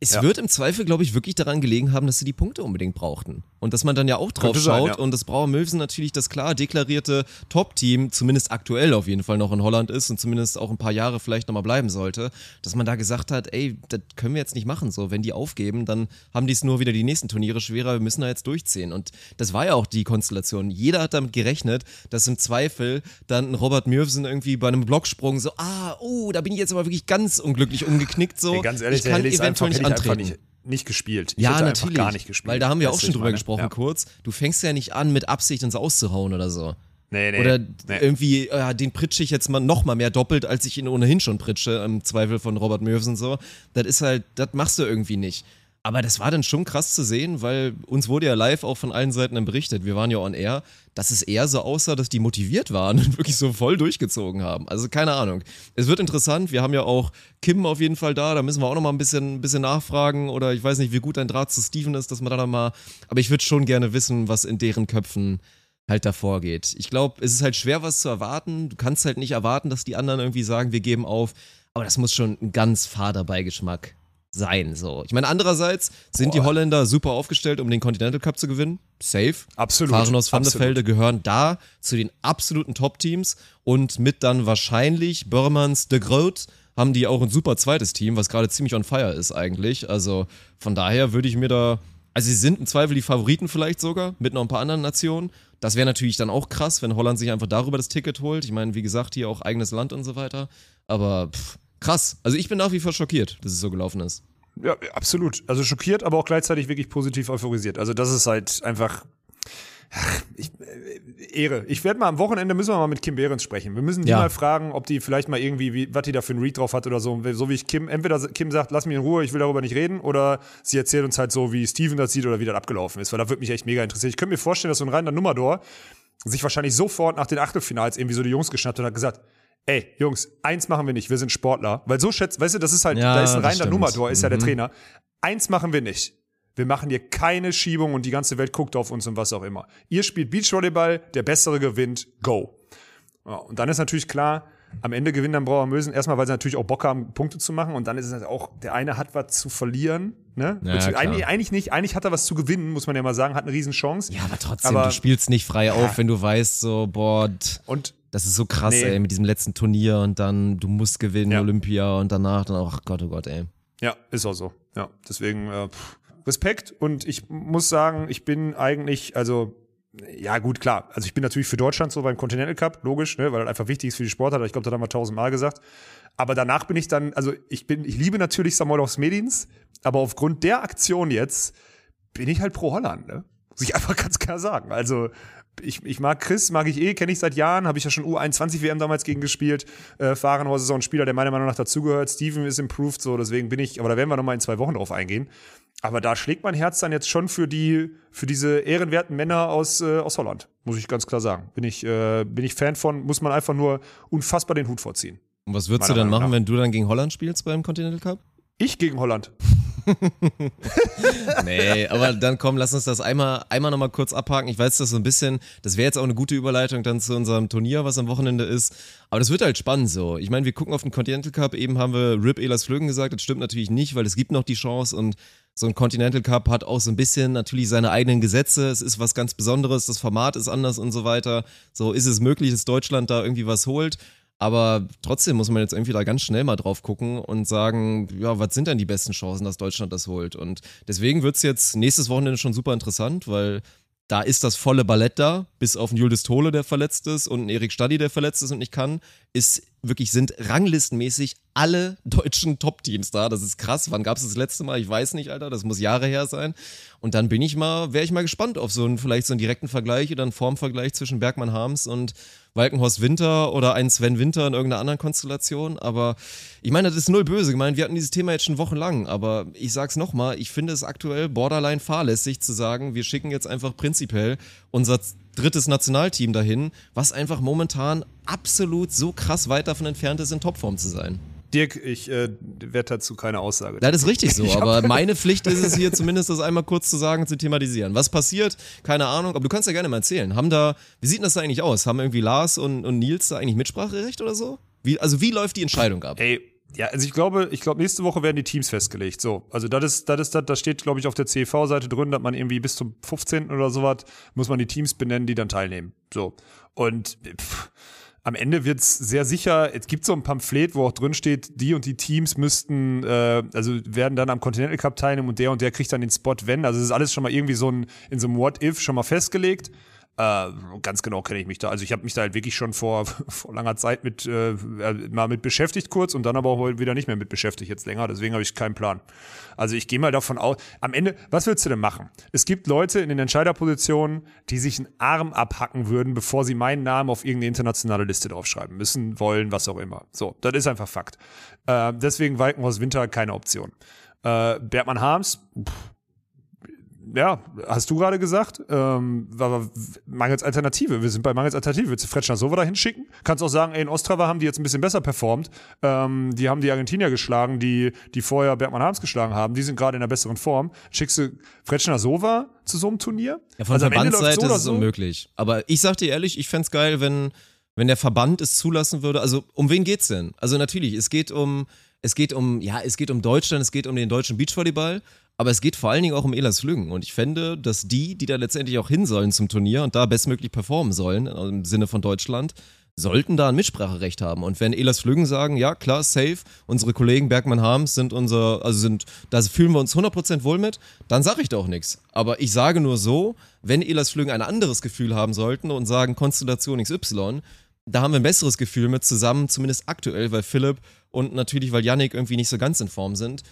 Es Ja. wird im Zweifel, glaube ich, wirklich daran gelegen haben, dass sie die Punkte unbedingt brauchten. Und dass man dann ja auch drauf Könnte sein, schaut ja. und das Brauer Mülsen natürlich das klar deklarierte Top-Team, zumindest aktuell auf jeden Fall noch in Holland ist und zumindest auch ein paar Jahre vielleicht nochmal bleiben sollte, dass man da gesagt hat, ey, das können wir jetzt nicht machen. So, wenn die aufgeben, dann haben die es nur wieder die nächsten Turniere schwerer, wir müssen da jetzt durchziehen. Und das war ja auch die Konstellation. Jeder hat damit gerechnet, dass im Zweifel dann Robert Mürvsen irgendwie bei einem Blocksprung so, ah, oh, da bin ich jetzt aber wirklich ganz unglücklich umgeknickt. So, Ey, ganz ehrlich, ich der kann hätte ich einfach, eventuell nicht antreten. nicht, nicht gespielt. Ich Ja, natürlich. gar nicht gespielt. Weil da haben wir auch schon drüber meine? gesprochen Ja. kurz. Du fängst ja nicht an, mit Absicht ins Auszuhauen oder so. Nee, nee. Oder nee. irgendwie, äh, den pritsche ich jetzt mal noch mal mehr doppelt, als ich ihn ohnehin schon pritsche, im Zweifel von Robert Mürvsen so. Das ist halt, das machst du irgendwie nicht. Aber das war dann schon krass zu sehen, weil uns wurde ja live auch von allen Seiten dann berichtet, wir waren ja on air, dass es eher so aussah, dass die motiviert waren und <laughs> wirklich so voll durchgezogen haben. Also keine Ahnung. Es wird interessant, wir haben ja auch Kim auf jeden Fall da, da müssen wir auch noch mal ein bisschen, bisschen nachfragen oder ich weiß nicht, wie gut dein Draht zu Steven ist, dass man da noch mal, aber ich würde schon gerne wissen, was in deren Köpfen halt davor geht. Ich glaube, es ist halt schwer, was zu erwarten. Du kannst halt nicht erwarten, dass die anderen irgendwie sagen, wir geben auf. Aber das muss schon ein ganz fader Beigeschmack sein. So. Ich meine, andererseits sind die Holländer super aufgestellt, um den Continental Cup zu gewinnen. Safe. Absolut. Fahren aus Van der. Velde gehören da zu den absoluten Top-Teams und mit dann wahrscheinlich Börmans de Groot haben die auch ein super zweites Team, was gerade ziemlich on fire ist eigentlich. Also von daher würde ich mir da, also sie sind im Zweifel die Favoriten vielleicht sogar, mit noch ein paar anderen Nationen. Das wäre natürlich dann auch krass, wenn Holland sich einfach darüber das Ticket holt. Ich meine, wie gesagt, hier auch eigenes Land und so weiter. Aber pff, krass. Also ich bin nach wie vor schockiert, dass es so gelaufen ist. Ja, absolut. Also schockiert, aber auch gleichzeitig wirklich positiv euphorisiert. Also das ist halt einfach ach, ich, äh, Ehre. Ich werde mal am Wochenende müssen wir mal mit Kim Behrens sprechen. Wir müssen die Ja. mal fragen, ob die vielleicht mal irgendwie, wie, was die da für einen Read drauf hat oder so. So wie ich Kim, entweder Kim sagt, lass mich in Ruhe, ich will darüber nicht reden, oder sie erzählt uns halt so, wie Steven das sieht oder wie das abgelaufen ist. Weil da würde mich echt mega interessieren. Ich könnte mir vorstellen, dass so ein reiner Nummerdor sich wahrscheinlich sofort nach den Achtelfinals irgendwie so die Jungs geschnappt und hat gesagt, ey, Jungs, eins machen wir nicht, wir sind Sportler. Weil so schätzt, weißt du, das ist halt, Ja, da ist ein reiner. Nummerdor, ist ja der Mhm. Trainer. Eins machen wir nicht. Wir machen hier keine Schiebung und die ganze Welt guckt auf uns und was auch immer. Ihr spielt Beachvolleyball, der Bessere gewinnt, go. Ja, und dann ist natürlich klar, am Ende gewinnen dann Brauer Mösen. Erstmal, weil sie natürlich auch Bock haben, Punkte zu machen. Und dann ist es halt auch, der eine hat was zu verlieren. Ne? Ja, klar. eigentlich, eigentlich nicht. Eigentlich hat er was zu gewinnen, muss man ja mal sagen. Hat eine Riesenchance. Ja, aber trotzdem, Aber- du spielst nicht frei auf, wenn du weißt, so, boah, Und Das ist so krass, Nee. ey, mit diesem letzten Turnier und dann, du musst gewinnen, Ja. Olympia und danach dann auch, ach Gott, oh Gott, ey. Ja, ist auch so. Ja, deswegen äh, Respekt und ich muss sagen, ich bin eigentlich, also ja gut, klar. Also ich bin natürlich für Deutschland so beim Continental Cup, logisch, ne, weil das einfach wichtig ist für die Sportart. Ich glaube, das haben wir tausendmal gesagt. Aber danach bin ich dann, also ich bin, ich liebe natürlich Samoylovs Medins, aber aufgrund der Aktion jetzt bin ich halt pro Holland, ne? Muss ich <laughs> einfach ganz klar sagen. Also ich, ich mag Chris, mag ich eh, kenne ich seit Jahren, habe ich ja schon U21 WM damals gegen gespielt. Äh, Fahrenhorst ist auch ein Spieler, der meiner Meinung nach dazugehört. Steven ist improved, so deswegen bin ich, aber da werden wir nochmal in zwei Wochen drauf eingehen. Aber da schlägt mein Herz dann jetzt schon für die, für diese ehrenwerten Männer aus, äh, aus Holland, muss ich ganz klar sagen. Bin ich, äh, bin ich Fan von, muss man einfach nur unfassbar den Hut vorziehen. Und was würdest du dann machen, nach. wenn du dann gegen Holland spielst beim Continental Cup? Ich gegen Holland. <laughs> Nee, aber dann komm, lass uns das einmal, einmal nochmal kurz abhaken. Ich weiß, das so ein bisschen, das wäre jetzt auch eine gute Überleitung dann zu unserem Turnier, was am Wochenende ist. Aber das wird halt spannend so. Ich meine, wir gucken auf den Continental Cup, eben haben wir Rip Ehlers Flögen gesagt, das stimmt natürlich nicht, weil es gibt noch die Chance und so ein Continental Cup hat auch so ein bisschen natürlich seine eigenen Gesetze. Es ist was ganz Besonderes, das Format ist anders und so weiter. So ist es möglich, dass Deutschland da irgendwie was holt. Aber trotzdem muss man jetzt irgendwie da ganz schnell mal drauf gucken und sagen, ja, was sind denn die besten Chancen, dass Deutschland das holt? Und deswegen wird's jetzt nächstes Wochenende schon super interessant, weil da ist das volle Ballett da, bis auf einen Julius Tole, der verletzt ist und einen Erik Stadi, der verletzt ist und nicht kann, ist wirklich, sind ranglistenmäßig alle deutschen Top-Teams da. Das ist krass. Wann gab's das letzte Mal? Ich weiß nicht, Alter. Das muss Jahre her sein. Und dann bin ich mal, wäre ich mal gespannt auf so einen, vielleicht so einen direkten Vergleich oder einen Formvergleich zwischen Bergmann Harms und Walkenhorst Winter oder ein Sven Winter in irgendeiner anderen Konstellation. Aber ich meine, das ist null böse gemeint. Wir hatten dieses Thema jetzt schon wochenlang. Aber ich sag's nochmal, ich finde es aktuell borderline fahrlässig zu sagen, wir schicken jetzt einfach prinzipiell unser drittes Nationalteam dahin, was einfach momentan absolut so krass weit davon entfernt ist, in Topform zu sein. Dirk, ich äh, werde dazu keine Aussage. Das ist richtig so, <laughs> aber meine Pflicht ist es hier zumindest, das einmal kurz zu sagen, zu thematisieren. Was passiert? Keine Ahnung, aber du kannst ja gerne mal erzählen. Haben da, wie sieht das da eigentlich aus? Haben irgendwie Lars und, und Nils da eigentlich Mitspracherecht oder so? Wie, also wie läuft die Entscheidung ab? Ey, ja, also ich glaube, ich glaube, nächste Woche werden die Teams festgelegt. So, also das ist, das ist, das, das steht, glaube ich, auf der CV-Seite drin, dass man irgendwie bis zum 15. oder sowas muss man die Teams benennen, die dann teilnehmen. So. Und pff, am Ende wird's sehr sicher, es gibt so ein Pamphlet, wo auch drin steht, die und die Teams müssten, äh, also werden dann am Continental Cup teilnehmen und der und der kriegt dann den Spot, wenn. Also es ist alles schon mal irgendwie so ein, in so einem What-If schon mal festgelegt. Äh, ganz genau kenne ich mich da. Also ich habe mich da halt wirklich schon vor, <laughs> vor langer Zeit mit äh, mal mit beschäftigt kurz und dann aber auch wieder nicht mehr mit beschäftigt jetzt länger. Deswegen habe ich keinen Plan. Also ich gehe mal davon aus. Am Ende, was willst du denn machen? Es gibt Leute in den Entscheiderpositionen, die sich einen Arm abhacken würden, bevor sie meinen Namen auf irgendeine internationale Liste draufschreiben müssen, wollen, was auch immer. So, das ist einfach Fakt. Äh, deswegen Walkenhaus Winter keine Option. Äh, Bergmann Harms, pff, ja, hast du gerade gesagt, ähm, mangels Alternative. Wir sind bei mangels Alternative. Willst du Fretschner Sova da hinschicken? Kannst auch sagen, ey, in Ostrava haben die jetzt ein bisschen besser performt. Ähm, die haben die Argentinier geschlagen, die, die vorher Bergmann Harms geschlagen haben. Die sind gerade in einer besseren Form. Schickst du Fretschner Sova zu so einem Turnier? Ja, von also Verbandsseite so ist es so. unmöglich. Aber ich sag dir ehrlich, ich fände geil, wenn, wenn der Verband es zulassen würde. Also, um wen geht's denn? Also natürlich, es geht um, es geht um, ja, es geht um Deutschland, es geht um den deutschen Beachvolleyball, aber es geht vor allen Dingen auch um Elas Flügen. Und ich fände, dass die, die da letztendlich auch hin sollen zum Turnier und da bestmöglich performen sollen, im Sinne von Deutschland, sollten da ein Mitspracherecht haben. Und wenn Elas Flügen sagen, ja, klar, safe, unsere Kollegen Bergmann Harms sind unser, also sind, da fühlen wir uns 100% wohl mit, dann sage ich da auch nichts. Aber ich sage nur so, wenn Elas Flügen ein anderes Gefühl haben sollten und sagen Konstellation XY, da haben wir ein besseres Gefühl mit zusammen, zumindest aktuell, weil Philipp und natürlich, weil Yannick irgendwie nicht so ganz in Form sind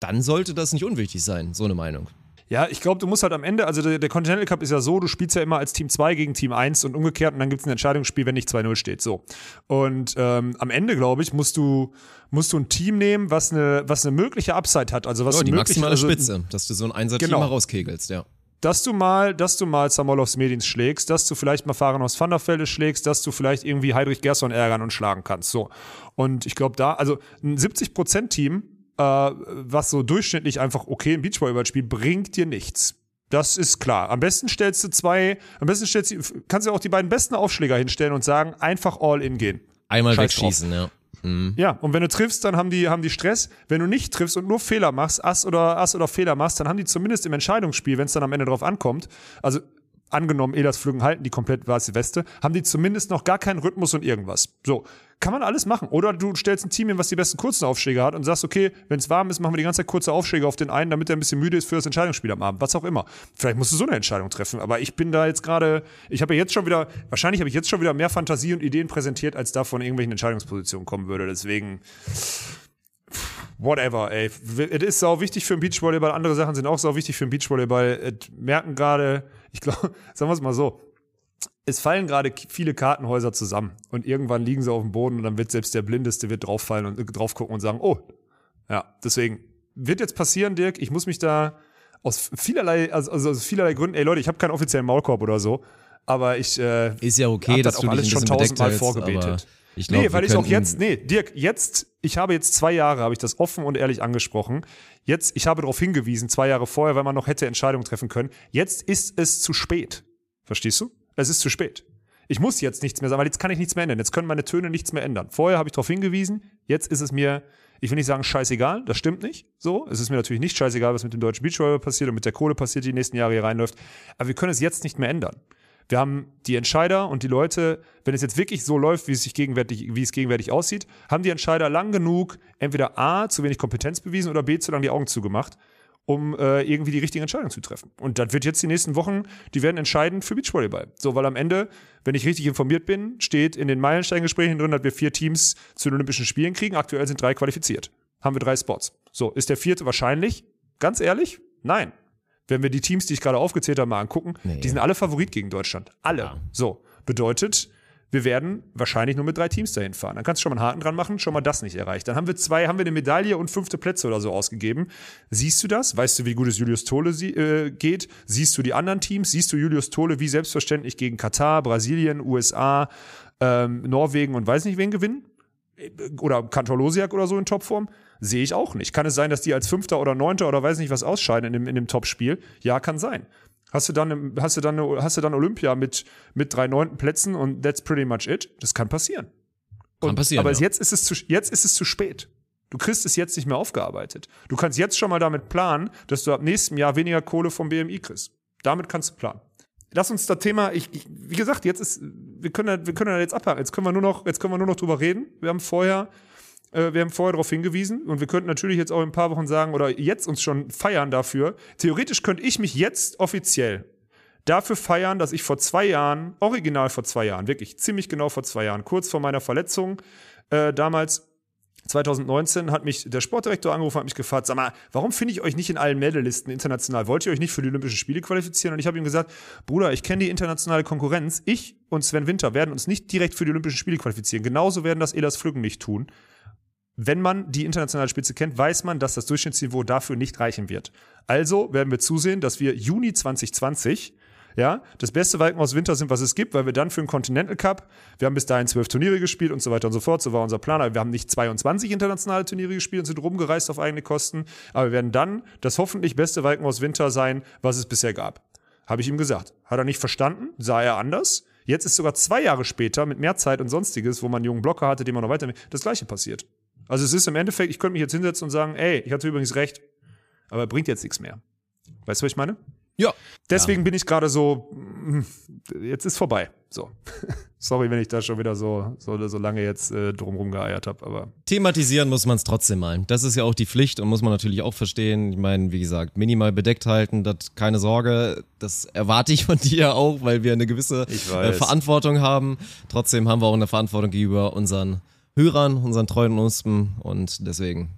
dann sollte das nicht unwichtig sein, so eine Meinung. Ja, ich glaube, du musst halt am Ende, also der, der, Continental Cup ist ja so, du spielst ja immer als Team 2 gegen Team 1 und umgekehrt und dann gibt es ein Entscheidungsspiel, wenn nicht 2-0 steht. So. Und ähm, am Ende, glaube ich, musst du, musst du ein Team nehmen, was eine, was eine mögliche Upside hat. Also was oh, die möglich, maximale also, Spitze, dass du so ein Einser-Team genau. herauskegelst, ja dass du mal, dass du mal Samolovs Medins schlägst, dass du vielleicht mal Fahren aus Vanderfelde schlägst, dass du vielleicht irgendwie Heidrich Gerson ärgern und schlagen kannst. So. Und ich glaube da, also ein 70%-Team äh, was so durchschnittlich einfach okay im Beachvolleyball spielt, bringt dir nichts. Das ist klar. Am besten stellst du zwei, am besten stellst du, kannst du auch die beiden besten Aufschläger hinstellen und sagen, einfach all in gehen. Einmal Scheiß wegschießen, drauf. ja. Mhm. Ja, und wenn du triffst, dann haben die, haben die Stress. Wenn du nicht triffst und nur Fehler machst, Ass oder Ass oder Fehler machst, dann haben die zumindest im Entscheidungsspiel, wenn es dann am Ende drauf ankommt, also angenommen, Elas Flügen halten die komplett weiße Weste, haben die zumindest noch gar keinen Rhythmus und irgendwas. So, kann man alles machen. Oder du stellst ein Team hin, was die besten kurzen Aufschläge hat und sagst, okay, wenn es warm ist, machen wir die ganze Zeit kurze Aufschläge auf den einen, damit er ein bisschen müde ist für das Entscheidungsspiel am Abend. Was auch immer. Vielleicht musst du so eine Entscheidung treffen. Aber ich bin da jetzt gerade, ich habe ja jetzt schon wieder, wahrscheinlich habe ich jetzt schon wieder mehr Fantasie und Ideen präsentiert, als da von irgendwelchen Entscheidungspositionen kommen würde. Deswegen, whatever, ey. Es ist sau wichtig für den Beachvolleyball. Andere Sachen sind auch sau wichtig für den Beachvolleyball. Es merken gerade, ich glaube, <laughs> sagen wir es mal so, es fallen gerade viele Kartenhäuser zusammen und irgendwann liegen sie auf dem Boden und dann wird selbst der Blindeste wird drauffallen und äh, drauf gucken und sagen, oh, ja, deswegen wird jetzt passieren, Dirk, ich muss mich da aus vielerlei, also, also aus vielerlei Gründen, ey Leute, ich habe keinen offiziellen Maulkorb oder so, aber ich äh, ist ja okay, das auch alles schon tausendmal vorgebetet. Ich glaub, nee, weil ich auch jetzt, nee, Dirk, jetzt, ich habe jetzt zwei Jahre, habe ich das offen und ehrlich angesprochen. Jetzt, ich habe darauf hingewiesen, zwei Jahre vorher, weil man noch hätte Entscheidungen treffen können. Jetzt ist es zu spät. Verstehst du? Es ist zu spät. Ich muss jetzt nichts mehr sagen, weil jetzt kann ich nichts mehr ändern. Jetzt können meine Töne nichts mehr ändern. Vorher habe ich darauf hingewiesen, jetzt ist es mir, ich will nicht sagen scheißegal, das stimmt nicht. So, es ist mir natürlich nicht scheißegal, was mit dem deutschen Beachvolleyball passiert und mit der Kohle passiert, die, die nächsten Jahre hier reinläuft. Aber wir können es jetzt nicht mehr ändern. Wir haben die Entscheider und die Leute, wenn es jetzt wirklich so läuft, wie es sich gegenwärtig, wie es gegenwärtig aussieht, haben die Entscheider lang genug entweder A, zu wenig Kompetenz bewiesen oder B, zu lange die Augen zugemacht, um äh, irgendwie die richtige Entscheidung zu treffen. Und das wird jetzt die nächsten Wochen, die werden entscheidend für Beachvolleyball. So, weil am Ende, wenn ich richtig informiert bin, steht in den Meilensteingesprächen drin, dass wir vier Teams zu den Olympischen Spielen kriegen. Aktuell sind drei qualifiziert. Haben wir drei Spots. So, ist der vierte wahrscheinlich? Ganz ehrlich? Nein wenn wir die Teams, die ich gerade aufgezählt habe, mal angucken, nee. die sind alle Favorit gegen Deutschland. Alle. Ja. So. Bedeutet, wir werden wahrscheinlich nur mit drei Teams dahin fahren. Dann kannst du schon mal einen Haken dran machen, schon mal das nicht erreicht. Dann haben wir zwei, haben wir eine Medaille und fünfte Plätze oder so ausgegeben. Siehst du das? Weißt du, wie gut es Julius Tole äh, geht? Siehst du die anderen Teams? Siehst du Julius Tole wie selbstverständlich gegen Katar, Brasilien, USA, ähm, Norwegen und weiß nicht wen gewinnen? Oder Kantorlosiak oder so in Topform? Sehe ich auch nicht. Kann es sein, dass die als Fünfter oder Neunter oder weiß nicht was ausscheiden in dem, in dem Topspiel? Ja, kann sein. Hast du dann, hast du dann, hast du dann Olympia mit, mit drei neunten Plätzen und that's pretty much it? Das kann passieren. Kann Und- passieren, Aber ja. jetzt, ist es zu, jetzt ist es zu spät. Du kriegst es jetzt nicht mehr aufgearbeitet. Du kannst jetzt schon mal damit planen, dass du ab nächstem Jahr weniger Kohle vom BMI kriegst. Damit kannst du planen. Lass uns das Thema, ich, ich, wie gesagt, jetzt ist, wir können, da- wir können da jetzt abhaken. Jetzt können wir nur noch, jetzt können wir nur noch drüber reden. Wir haben vorher, äh, wir haben vorher darauf hingewiesen und wir könnten natürlich jetzt auch in ein paar Wochen sagen oder jetzt uns schon feiern dafür. Theoretisch könnte ich mich jetzt offiziell dafür feiern, dass ich vor zwei Jahren, original vor zwei Jahren, wirklich ziemlich genau vor zwei Jahren, kurz vor meiner Verletzung, äh, damals 2019 hat mich der Sportdirektor angerufen, hat mich gefragt, sag mal, warum finde ich euch nicht in allen Medalisten international? Wollt ihr euch nicht für die Olympischen Spiele qualifizieren? Und ich habe ihm gesagt, Bruder, ich kenne die internationale Konkurrenz. Ich und Sven Winter werden uns nicht direkt für die Olympischen Spiele qualifizieren. Genauso werden das Elas Flüggen nicht tun. Wenn man die internationale Spitze kennt, weiß man, dass das Durchschnittsniveau dafür nicht reichen wird. Also werden wir zusehen, dass wir Juni 2020 ja, das beste Walken aus Winter sind, was es gibt, weil wir dann für den Continental Cup, wir haben bis dahin zwölf Turniere gespielt und so weiter und so fort, so war unser Plan, aber wir haben nicht 22 internationale Turniere gespielt und sind rumgereist auf eigene Kosten, aber wir werden dann das hoffentlich beste Walken aus Winter sein, was es bisher gab. Habe ich ihm gesagt. Hat er nicht verstanden, sah er anders. Jetzt ist sogar zwei Jahre später mit mehr Zeit und sonstiges, wo man einen jungen Blocker hatte, den man noch weiter, das gleiche passiert. Also es ist im Endeffekt, ich könnte mich jetzt hinsetzen und sagen, ey, ich hatte übrigens recht, aber bringt jetzt nichts mehr. Weißt du, was ich meine? Ja. Deswegen bin ich gerade so, mm, jetzt ist vorbei. So. <laughs> Sorry, wenn ich da schon wieder so, so, so lange jetzt äh, drumrum geeiert habe, aber Thematisieren muss man es trotzdem mal. Das ist ja auch die Pflicht und muss man natürlich auch verstehen. Ich meine, wie gesagt, minimal bedeckt halten, das keine Sorge, das erwarte ich von <laughs> dir auch, weil wir eine gewisse äh. Verantwortung haben. Trotzdem haben wir auch eine Verantwortung gegenüber unseren Hörern, unseren treuen Uspen und deswegen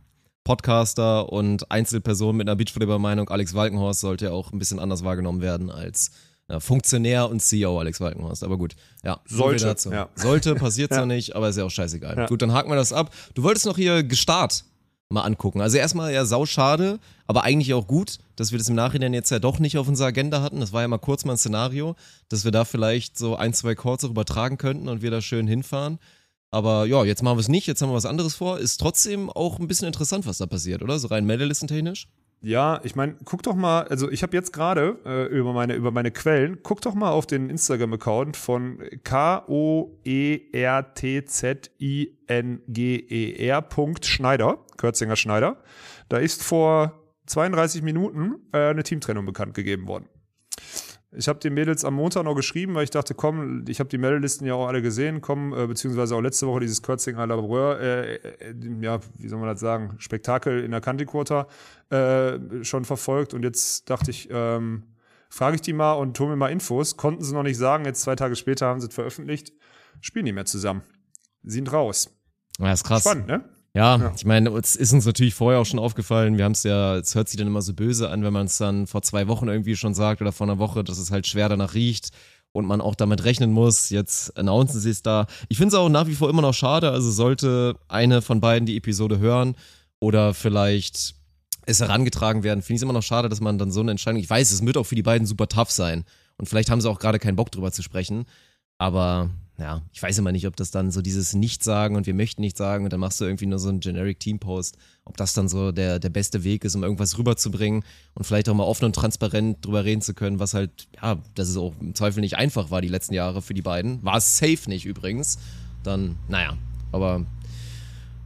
Podcaster und Einzelperson mit einer Beachvolleyball-Meinung. Alex Walkenhorst sollte ja auch ein bisschen anders wahrgenommen werden als ja, Funktionär und CEO Alex Walkenhorst. Aber gut, ja. Sollte, dazu. ja. Sollte, passiert <laughs> ja nicht, aber ist ja auch scheißegal. Ja. Gut, dann haken wir das ab. Du wolltest noch hier Gestart mal angucken. Also erstmal ja sauschade, aber eigentlich auch gut, dass wir das im Nachhinein jetzt ja doch nicht auf unserer Agenda hatten. Das war ja mal kurz mal ein Szenario, dass wir da vielleicht so ein, zwei Calls auch übertragen könnten und wir da schön hinfahren. Aber ja, jetzt machen wir es nicht, jetzt haben wir was anderes vor. Ist trotzdem auch ein bisschen interessant, was da passiert, oder? So rein medalistentechnisch. Ja, ich meine, guck doch mal, also ich habe jetzt gerade äh, über, meine, über meine Quellen, guck doch mal auf den Instagram-Account von K-O-E-R-T-Z-I-N-G-E-R. Punkt Schneider, Kürzinger Schneider. Da ist vor 32 Minuten äh, eine Teamtrennung bekannt gegeben worden. Ich habe den Mädels am Montag noch geschrieben, weil ich dachte, komm, ich habe die Meldalisten ja auch alle gesehen, komm, äh, beziehungsweise auch letzte Woche dieses Kürzinger Labreur, äh, äh, ja, wie soll man das sagen, Spektakel in der Kantiquota äh, schon verfolgt und jetzt dachte ich, ähm, frage ich die mal und hol mir mal Infos. Konnten sie noch nicht sagen, jetzt zwei Tage später haben sie es veröffentlicht, spielen die mehr zusammen. Sind raus. Ja, ist krass. Spannend, ne? Ja, ich meine, es ist uns natürlich vorher auch schon aufgefallen. Wir haben es ja, es hört sich dann immer so böse an, wenn man es dann vor zwei Wochen irgendwie schon sagt oder vor einer Woche, dass es halt schwer danach riecht und man auch damit rechnen muss. Jetzt announcen sie es da. Ich finde es auch nach wie vor immer noch schade. Also sollte eine von beiden die Episode hören oder vielleicht es herangetragen werden, finde ich es immer noch schade, dass man dann so eine Entscheidung. Ich weiß, es wird auch für die beiden super tough sein. Und vielleicht haben sie auch gerade keinen Bock drüber zu sprechen. Aber ja, ich weiß immer nicht, ob das dann so dieses Nicht-Sagen und wir möchten nicht sagen und dann machst du irgendwie nur so einen Generic-Team-Post, ob das dann so der, der beste Weg ist, um irgendwas rüberzubringen und vielleicht auch mal offen und transparent drüber reden zu können, was halt, ja, dass es auch im Zweifel nicht einfach war die letzten Jahre für die beiden. War es safe nicht übrigens. Dann, naja, aber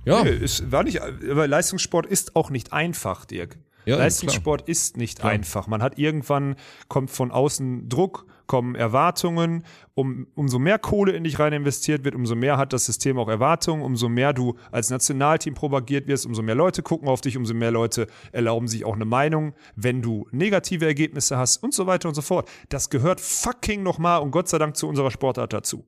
ja, Nee, es war nicht, aber Leistungssport ist auch nicht einfach, Dirk. Ja, Leistungssport ist nicht einfach. Man hat irgendwann, kommt von außen Druck, kommen Erwartungen. Um, umso mehr Kohle in dich rein investiert wird, umso mehr hat das System auch Erwartungen. Umso mehr du als Nationalteam propagiert wirst, umso mehr Leute gucken auf dich, umso mehr Leute erlauben sich auch eine Meinung, wenn du negative Ergebnisse hast und so weiter und so fort. Das gehört fucking nochmal und Gott sei Dank zu unserer Sportart dazu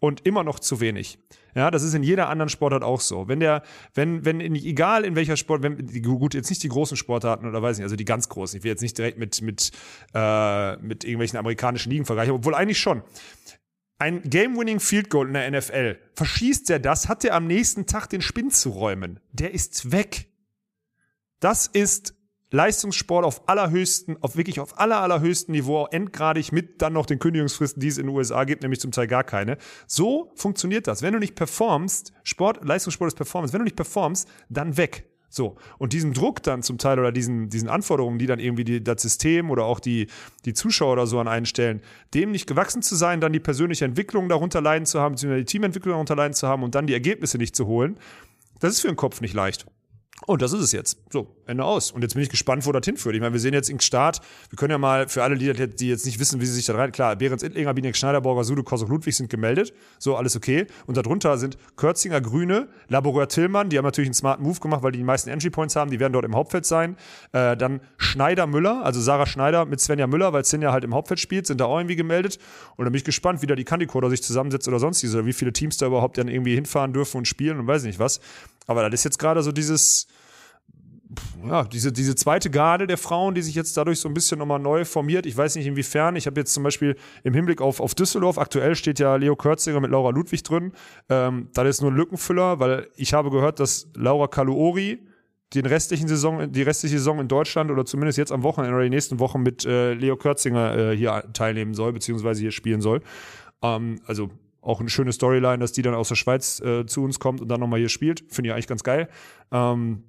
und immer noch zu wenig. Ja, das ist in jeder anderen Sportart auch so. Wenn der, wenn, wenn, in, egal in welcher Sport, wenn, gut, jetzt nicht die großen Sportarten oder weiß nicht, also die ganz großen. Ich will jetzt nicht direkt mit, mit, äh, mit irgendwelchen amerikanischen Ligen vergleichen, obwohl eigentlich schon. ein Game-Winning Field Goal in der NFL. Verschießt er das, hat er am nächsten Tag den Spinn zu räumen. Der ist weg. Das ist Leistungssport auf allerhöchsten, auf wirklich auf aller, allerhöchsten Niveau, endgradig mit dann noch den Kündigungsfristen, die es in den USA gibt, nämlich zum Teil gar keine. So funktioniert das. Wenn du nicht performst, Sport, Leistungssport ist Performance, wenn du nicht performst, dann weg. So, und diesen Druck dann zum Teil oder diesen, diesen Anforderungen, die dann irgendwie die, das System oder auch die, die Zuschauer oder so an einen stellen, dem nicht gewachsen zu sein, dann die persönliche Entwicklung darunter leiden zu haben, beziehungsweise die Teamentwicklung darunter leiden zu haben und dann die Ergebnisse nicht zu holen, das ist für den Kopf nicht leicht. Und das ist es jetzt. So, Ende aus. Und jetzt bin ich gespannt, wo das hinführt. Ich meine, wir sehen jetzt im Start, wir können ja mal für alle, die, die jetzt nicht wissen, wie sie sich da rein, klar, Behrens Ittlinger, Binek Schneider, Borger, Sude, Kosok, Ludwig sind gemeldet. So, alles okay. Und darunter sind Kürzinger, Grüne, Laboreur Tillmann, die haben natürlich einen smarten Move gemacht, weil die die meisten Entry Points haben, die werden dort im Hauptfeld sein. Äh, dann Schneider Müller, also Sarah Schneider mit Svenja Müller, weil Svenja halt im Hauptfeld spielt, sind da auch irgendwie gemeldet. Und dann bin ich gespannt, wie da die Candicoder sich zusammensetzt oder sonstiges, oder wie viele Teams da überhaupt dann irgendwie hinfahren dürfen und spielen und weiß nicht was. Aber das ist jetzt gerade so dieses, ja, diese, diese zweite Garde der Frauen, die sich jetzt dadurch so ein bisschen nochmal neu formiert. Ich weiß nicht inwiefern. Ich habe jetzt zum Beispiel im Hinblick auf, auf Düsseldorf, aktuell steht ja Leo Kürzinger mit Laura Ludwig drin. Ähm, das ist nur ein Lückenfüller, weil ich habe gehört, dass Laura Kaluori den restlichen Saison, die restliche Saison in Deutschland oder zumindest jetzt am Wochenende oder die nächsten Wochen mit äh, Leo Kürzinger äh, hier teilnehmen soll, beziehungsweise hier spielen soll. Ähm, also auch eine schöne Storyline, dass die dann aus der Schweiz äh, zu uns kommt und dann nochmal hier spielt. Finde ich eigentlich ganz geil. Ähm,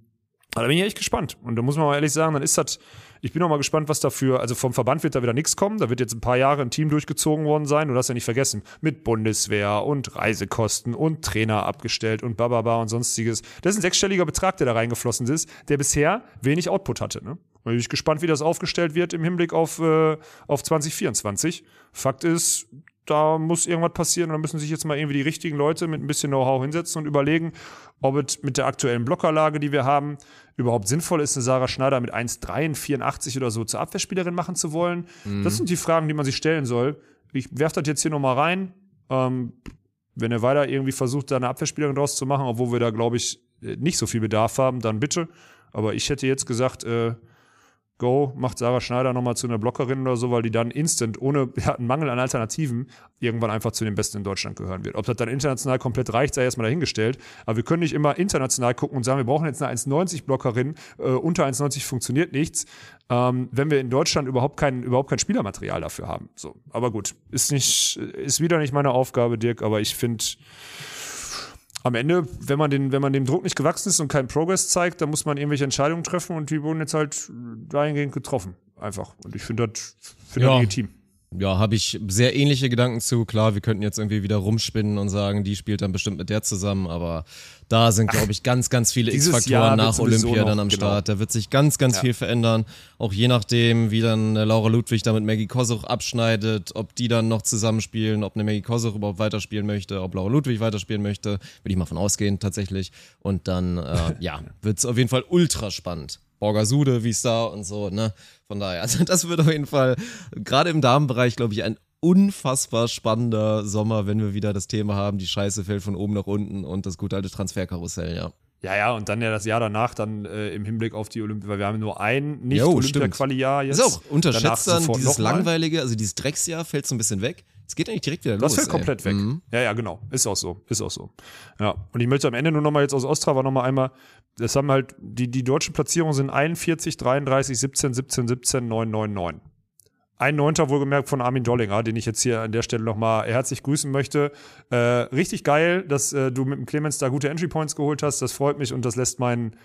aber da bin ich echt gespannt. Und da muss man mal ehrlich sagen, dann ist das, ich bin auch mal gespannt, was dafür, also vom Verband wird da wieder nichts kommen. Da wird jetzt ein paar Jahre ein Team durchgezogen worden sein. Du hast ja nicht vergessen, mit Bundeswehr und Reisekosten und Trainer abgestellt und bababa und sonstiges. Das ist ein sechsstelliger Betrag, der da reingeflossen ist, der bisher wenig Output hatte. Ne? Da bin ich gespannt, wie das aufgestellt wird im Hinblick auf, äh, auf 2024. Fakt ist, da muss irgendwas passieren und da müssen sich jetzt mal irgendwie die richtigen Leute mit ein bisschen Know-how hinsetzen und überlegen, ob es mit der aktuellen Blockerlage, die wir haben, überhaupt sinnvoll ist, eine Sarah Schneider mit 1,83 oder so zur Abwehrspielerin machen zu wollen. Mhm. Das sind die Fragen, die man sich stellen soll. Ich werfe das jetzt hier nochmal rein. Ähm, wenn er weiter irgendwie versucht, da eine Abwehrspielerin draus zu machen, obwohl wir da, glaube ich, nicht so viel Bedarf haben, dann bitte. Aber ich hätte jetzt gesagt, äh, Go, macht Sarah Schneider nochmal zu einer Blockerin oder so, weil die dann instant, ohne <laughs> ja, einen Mangel an Alternativen, irgendwann einfach zu den Besten in Deutschland gehören wird. Ob das dann international komplett reicht, sei erstmal dahingestellt. Aber wir können nicht immer international gucken und sagen, wir brauchen jetzt eine 1,90-Blockerin, äh, unter 1,90 funktioniert nichts, ähm, wenn wir in Deutschland überhaupt kein, überhaupt kein Spielermaterial dafür haben. So, aber gut, ist nicht, ist wieder nicht meine Aufgabe, Dirk, aber ich finde, am Ende, wenn man, den, wenn man dem Druck nicht gewachsen ist und keinen Progress zeigt, dann muss man irgendwelche Entscheidungen treffen und die wurden jetzt halt dahingehend getroffen. Einfach. Und ich finde das, find ja. das legitim ja, habe ich sehr ähnliche Gedanken zu. Klar, wir könnten jetzt irgendwie wieder rumspinnen und sagen, die spielt dann bestimmt mit der zusammen, aber da sind, glaube ich, ganz, ganz viele X-Faktoren nach Olympia dann am genau. Start. Da wird sich ganz, ganz ja. viel verändern. Auch je nachdem, wie dann äh, Laura Ludwig da mit Maggie Kosuch abschneidet, ob die dann noch zusammenspielen, ob eine Maggie Kosuch überhaupt weiterspielen möchte, ob Laura Ludwig weiterspielen möchte. Würde ich mal von ausgehen, tatsächlich. Und dann, äh, <laughs> ja, wird es auf jeden Fall ultra spannend. Borgasude, wie es da und so, ne? Von daher, also das wird auf jeden Fall gerade im Damenbereich, glaube ich, ein unfassbar spannender Sommer, wenn wir wieder das Thema haben, die Scheiße fällt von oben nach unten und das gute alte Transferkarussell, ja. Ja, ja, und dann ja das Jahr danach dann äh, im Hinblick auf die Olympia, weil wir haben nur ein nicht-Olympia-Quali-Jahr jetzt. Ist auch unterschätzt dann dieses langweilige, also dieses Drecksjahr fällt so ein bisschen weg. Es geht eigentlich direkt wieder das los. Das fällt komplett weg. Mhm. Ja, ja, genau. Ist auch so. Ist auch so. Ja. Und ich möchte am Ende nur nochmal jetzt aus Ostrava nochmal einmal, das haben halt, die, die deutschen Platzierungen sind 41, 33, 17, 17, 17, 9, 9, 9. Ein Neunter wohlgemerkt von Armin Dollinger, den ich jetzt hier an der Stelle nochmal herzlich grüßen möchte. Äh, richtig geil, dass äh, du mit dem Clemens da gute Entry Points geholt hast. Das freut mich und das lässt meinen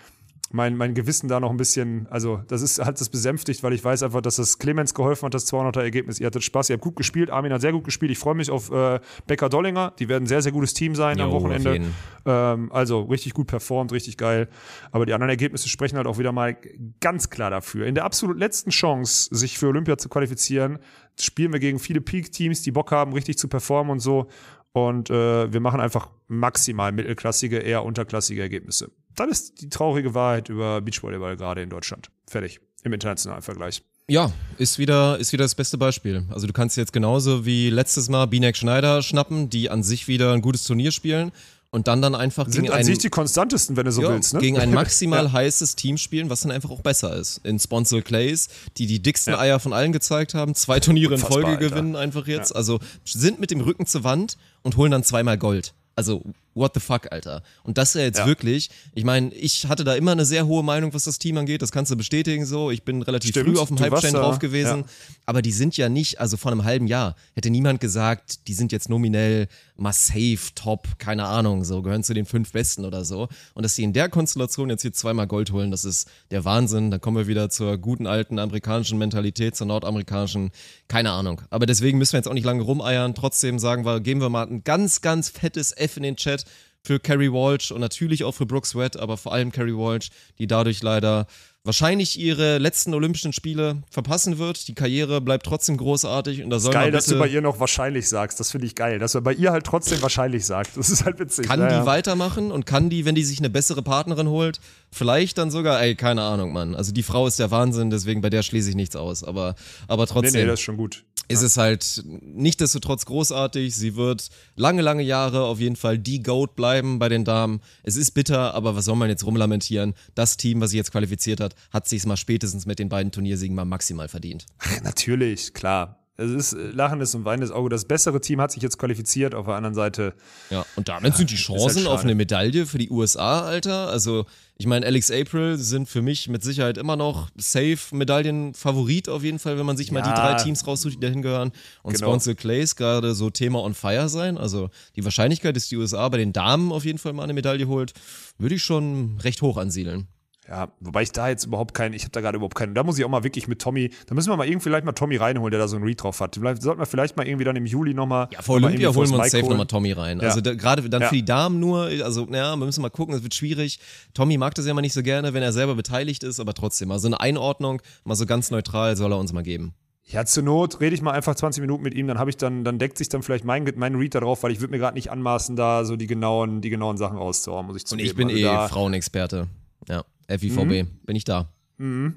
mein, mein Gewissen da noch ein bisschen, also das ist, hat das besänftigt, weil ich weiß einfach, dass das Clemens geholfen hat, das 200er Ergebnis. Ihr hattet Spaß, ihr habt gut gespielt, Armin hat sehr gut gespielt. Ich freue mich auf äh, Becker Dollinger, die werden ein sehr, sehr gutes Team sein jo, am Wochenende. Ähm, also richtig gut performt, richtig geil. Aber die anderen Ergebnisse sprechen halt auch wieder mal ganz klar dafür. In der absolut letzten Chance, sich für Olympia zu qualifizieren, spielen wir gegen viele Peak-Teams, die Bock haben, richtig zu performen und so. Und äh, wir machen einfach maximal mittelklassige, eher unterklassige Ergebnisse. Das ist die traurige Wahrheit über Beachvolleyball gerade in Deutschland. Fertig. Im internationalen Vergleich. Ja, ist wieder, ist wieder das beste Beispiel. Also du kannst jetzt genauso wie letztes Mal Binek Schneider schnappen, die an sich wieder ein gutes Turnier spielen und dann dann einfach Sind gegen an ein, sich die konstantesten, wenn du so ja, willst, ne? gegen ein <laughs> maximal heißes Team spielen, was dann einfach auch besser ist. In Sponsor Clays, die die dicksten Ja. Eier von allen gezeigt haben, zwei Turniere in Unfassbar, Folge Alter. gewinnen einfach jetzt. Also sind mit dem Rücken zur Wand und holen dann zweimal Gold. Also, what the fuck, Alter. Und das ist ja jetzt Ja. wirklich, ich meine, ich hatte da immer eine sehr hohe Meinung, was das Team angeht, das kannst du bestätigen so. Ich bin relativ Stimmt, früh auf dem Hype-Chain drauf gewesen. ja. Aber die sind ja nicht, also vor einem halben Jahr hätte niemand gesagt, die sind jetzt nominell safe, top, keine Ahnung, so gehören zu den fünf Besten oder so. Und dass die in der Konstellation jetzt hier zweimal Gold holen, das ist der Wahnsinn. Da kommen wir wieder zur guten alten amerikanischen Mentalität, zur nordamerikanischen, keine Ahnung. Aber deswegen müssen wir jetzt auch nicht lange rumeiern. Trotzdem sagen wir, geben wir mal ein ganz, ganz fettes F in den Chat für Carrie Walsh und natürlich auch für Brooke Sweat, aber vor allem Carrie Walsh, die dadurch leider wahrscheinlich ihre letzten Olympischen Spiele verpassen wird. Die Karriere bleibt trotzdem großartig und da soll Geil, dass du bei ihr noch wahrscheinlich sagst. Das finde ich geil. Dass man bei ihr halt trotzdem wahrscheinlich sagt. Das ist halt witzig. kann Ja, die weitermachen und kann die, wenn die sich eine bessere Partnerin holt, vielleicht dann sogar, ey, keine Ahnung, Mann. Also die Frau ist der Wahnsinn, deswegen bei der schließe ich nichts aus. Aber, aber Nee, trotzdem. nee, das ist schon gut. Ist es halt nichtsdestotrotz großartig. Sie wird lange, lange Jahre auf jeden Fall die Goat bleiben bei den Damen. Es ist bitter, aber was soll man jetzt rumlamentieren? Das Team, was sich jetzt qualifiziert hat, hat sich mal spätestens mit den beiden Turniersiegen mal maximal verdient. Natürlich, klar. Es ist äh, lachendes und weinendes Auge. Das bessere Team hat sich jetzt qualifiziert. Auf der anderen Seite, Ja, und damit sind die Chancen halt auf eine Medaille für die USA, Alter. Also, ich meine, Alex April sind für mich mit Sicherheit immer noch safe Medaillenfavorit auf jeden Fall, wenn man sich mal die Ja. drei Teams raussucht, die dahin gehören. Und Genau. Sponsor Clays gerade so Thema on fire sein. Also, die Wahrscheinlichkeit, dass die USA bei den Damen auf jeden Fall mal eine Medaille holt, würde ich schon recht hoch ansiedeln. Ja, wobei ich da jetzt überhaupt keinen, ich habe da gerade überhaupt keinen. Da muss ich auch mal wirklich mit Tommy, da müssen wir mal irgendwie vielleicht mal Tommy reinholen, der da so einen Read drauf hat. Vielleicht, sollten wir vielleicht mal irgendwie dann im Juli nochmal. Ja, vor Olympia holen wir uns safe nochmal Tommy rein. Ja. Also da, gerade dann Ja. für die Damen nur, also ja, wir müssen mal gucken, es wird schwierig. Tommy mag das ja immer nicht so gerne, wenn er selber beteiligt ist, aber trotzdem, also eine Einordnung, mal so ganz neutral soll er uns mal geben. Ja, zur Not rede ich mal einfach 20 Minuten mit ihm, dann habe ich dann, dann deckt sich dann vielleicht mein, mein Read da drauf, weil ich würde mir gerade nicht anmaßen, da so die genauen, die genauen Sachen rauszuhauen, muss ich Und zugeben. ich bin Also eh Frauenexperte. Ja, FIVB, bin ich da. Mhm.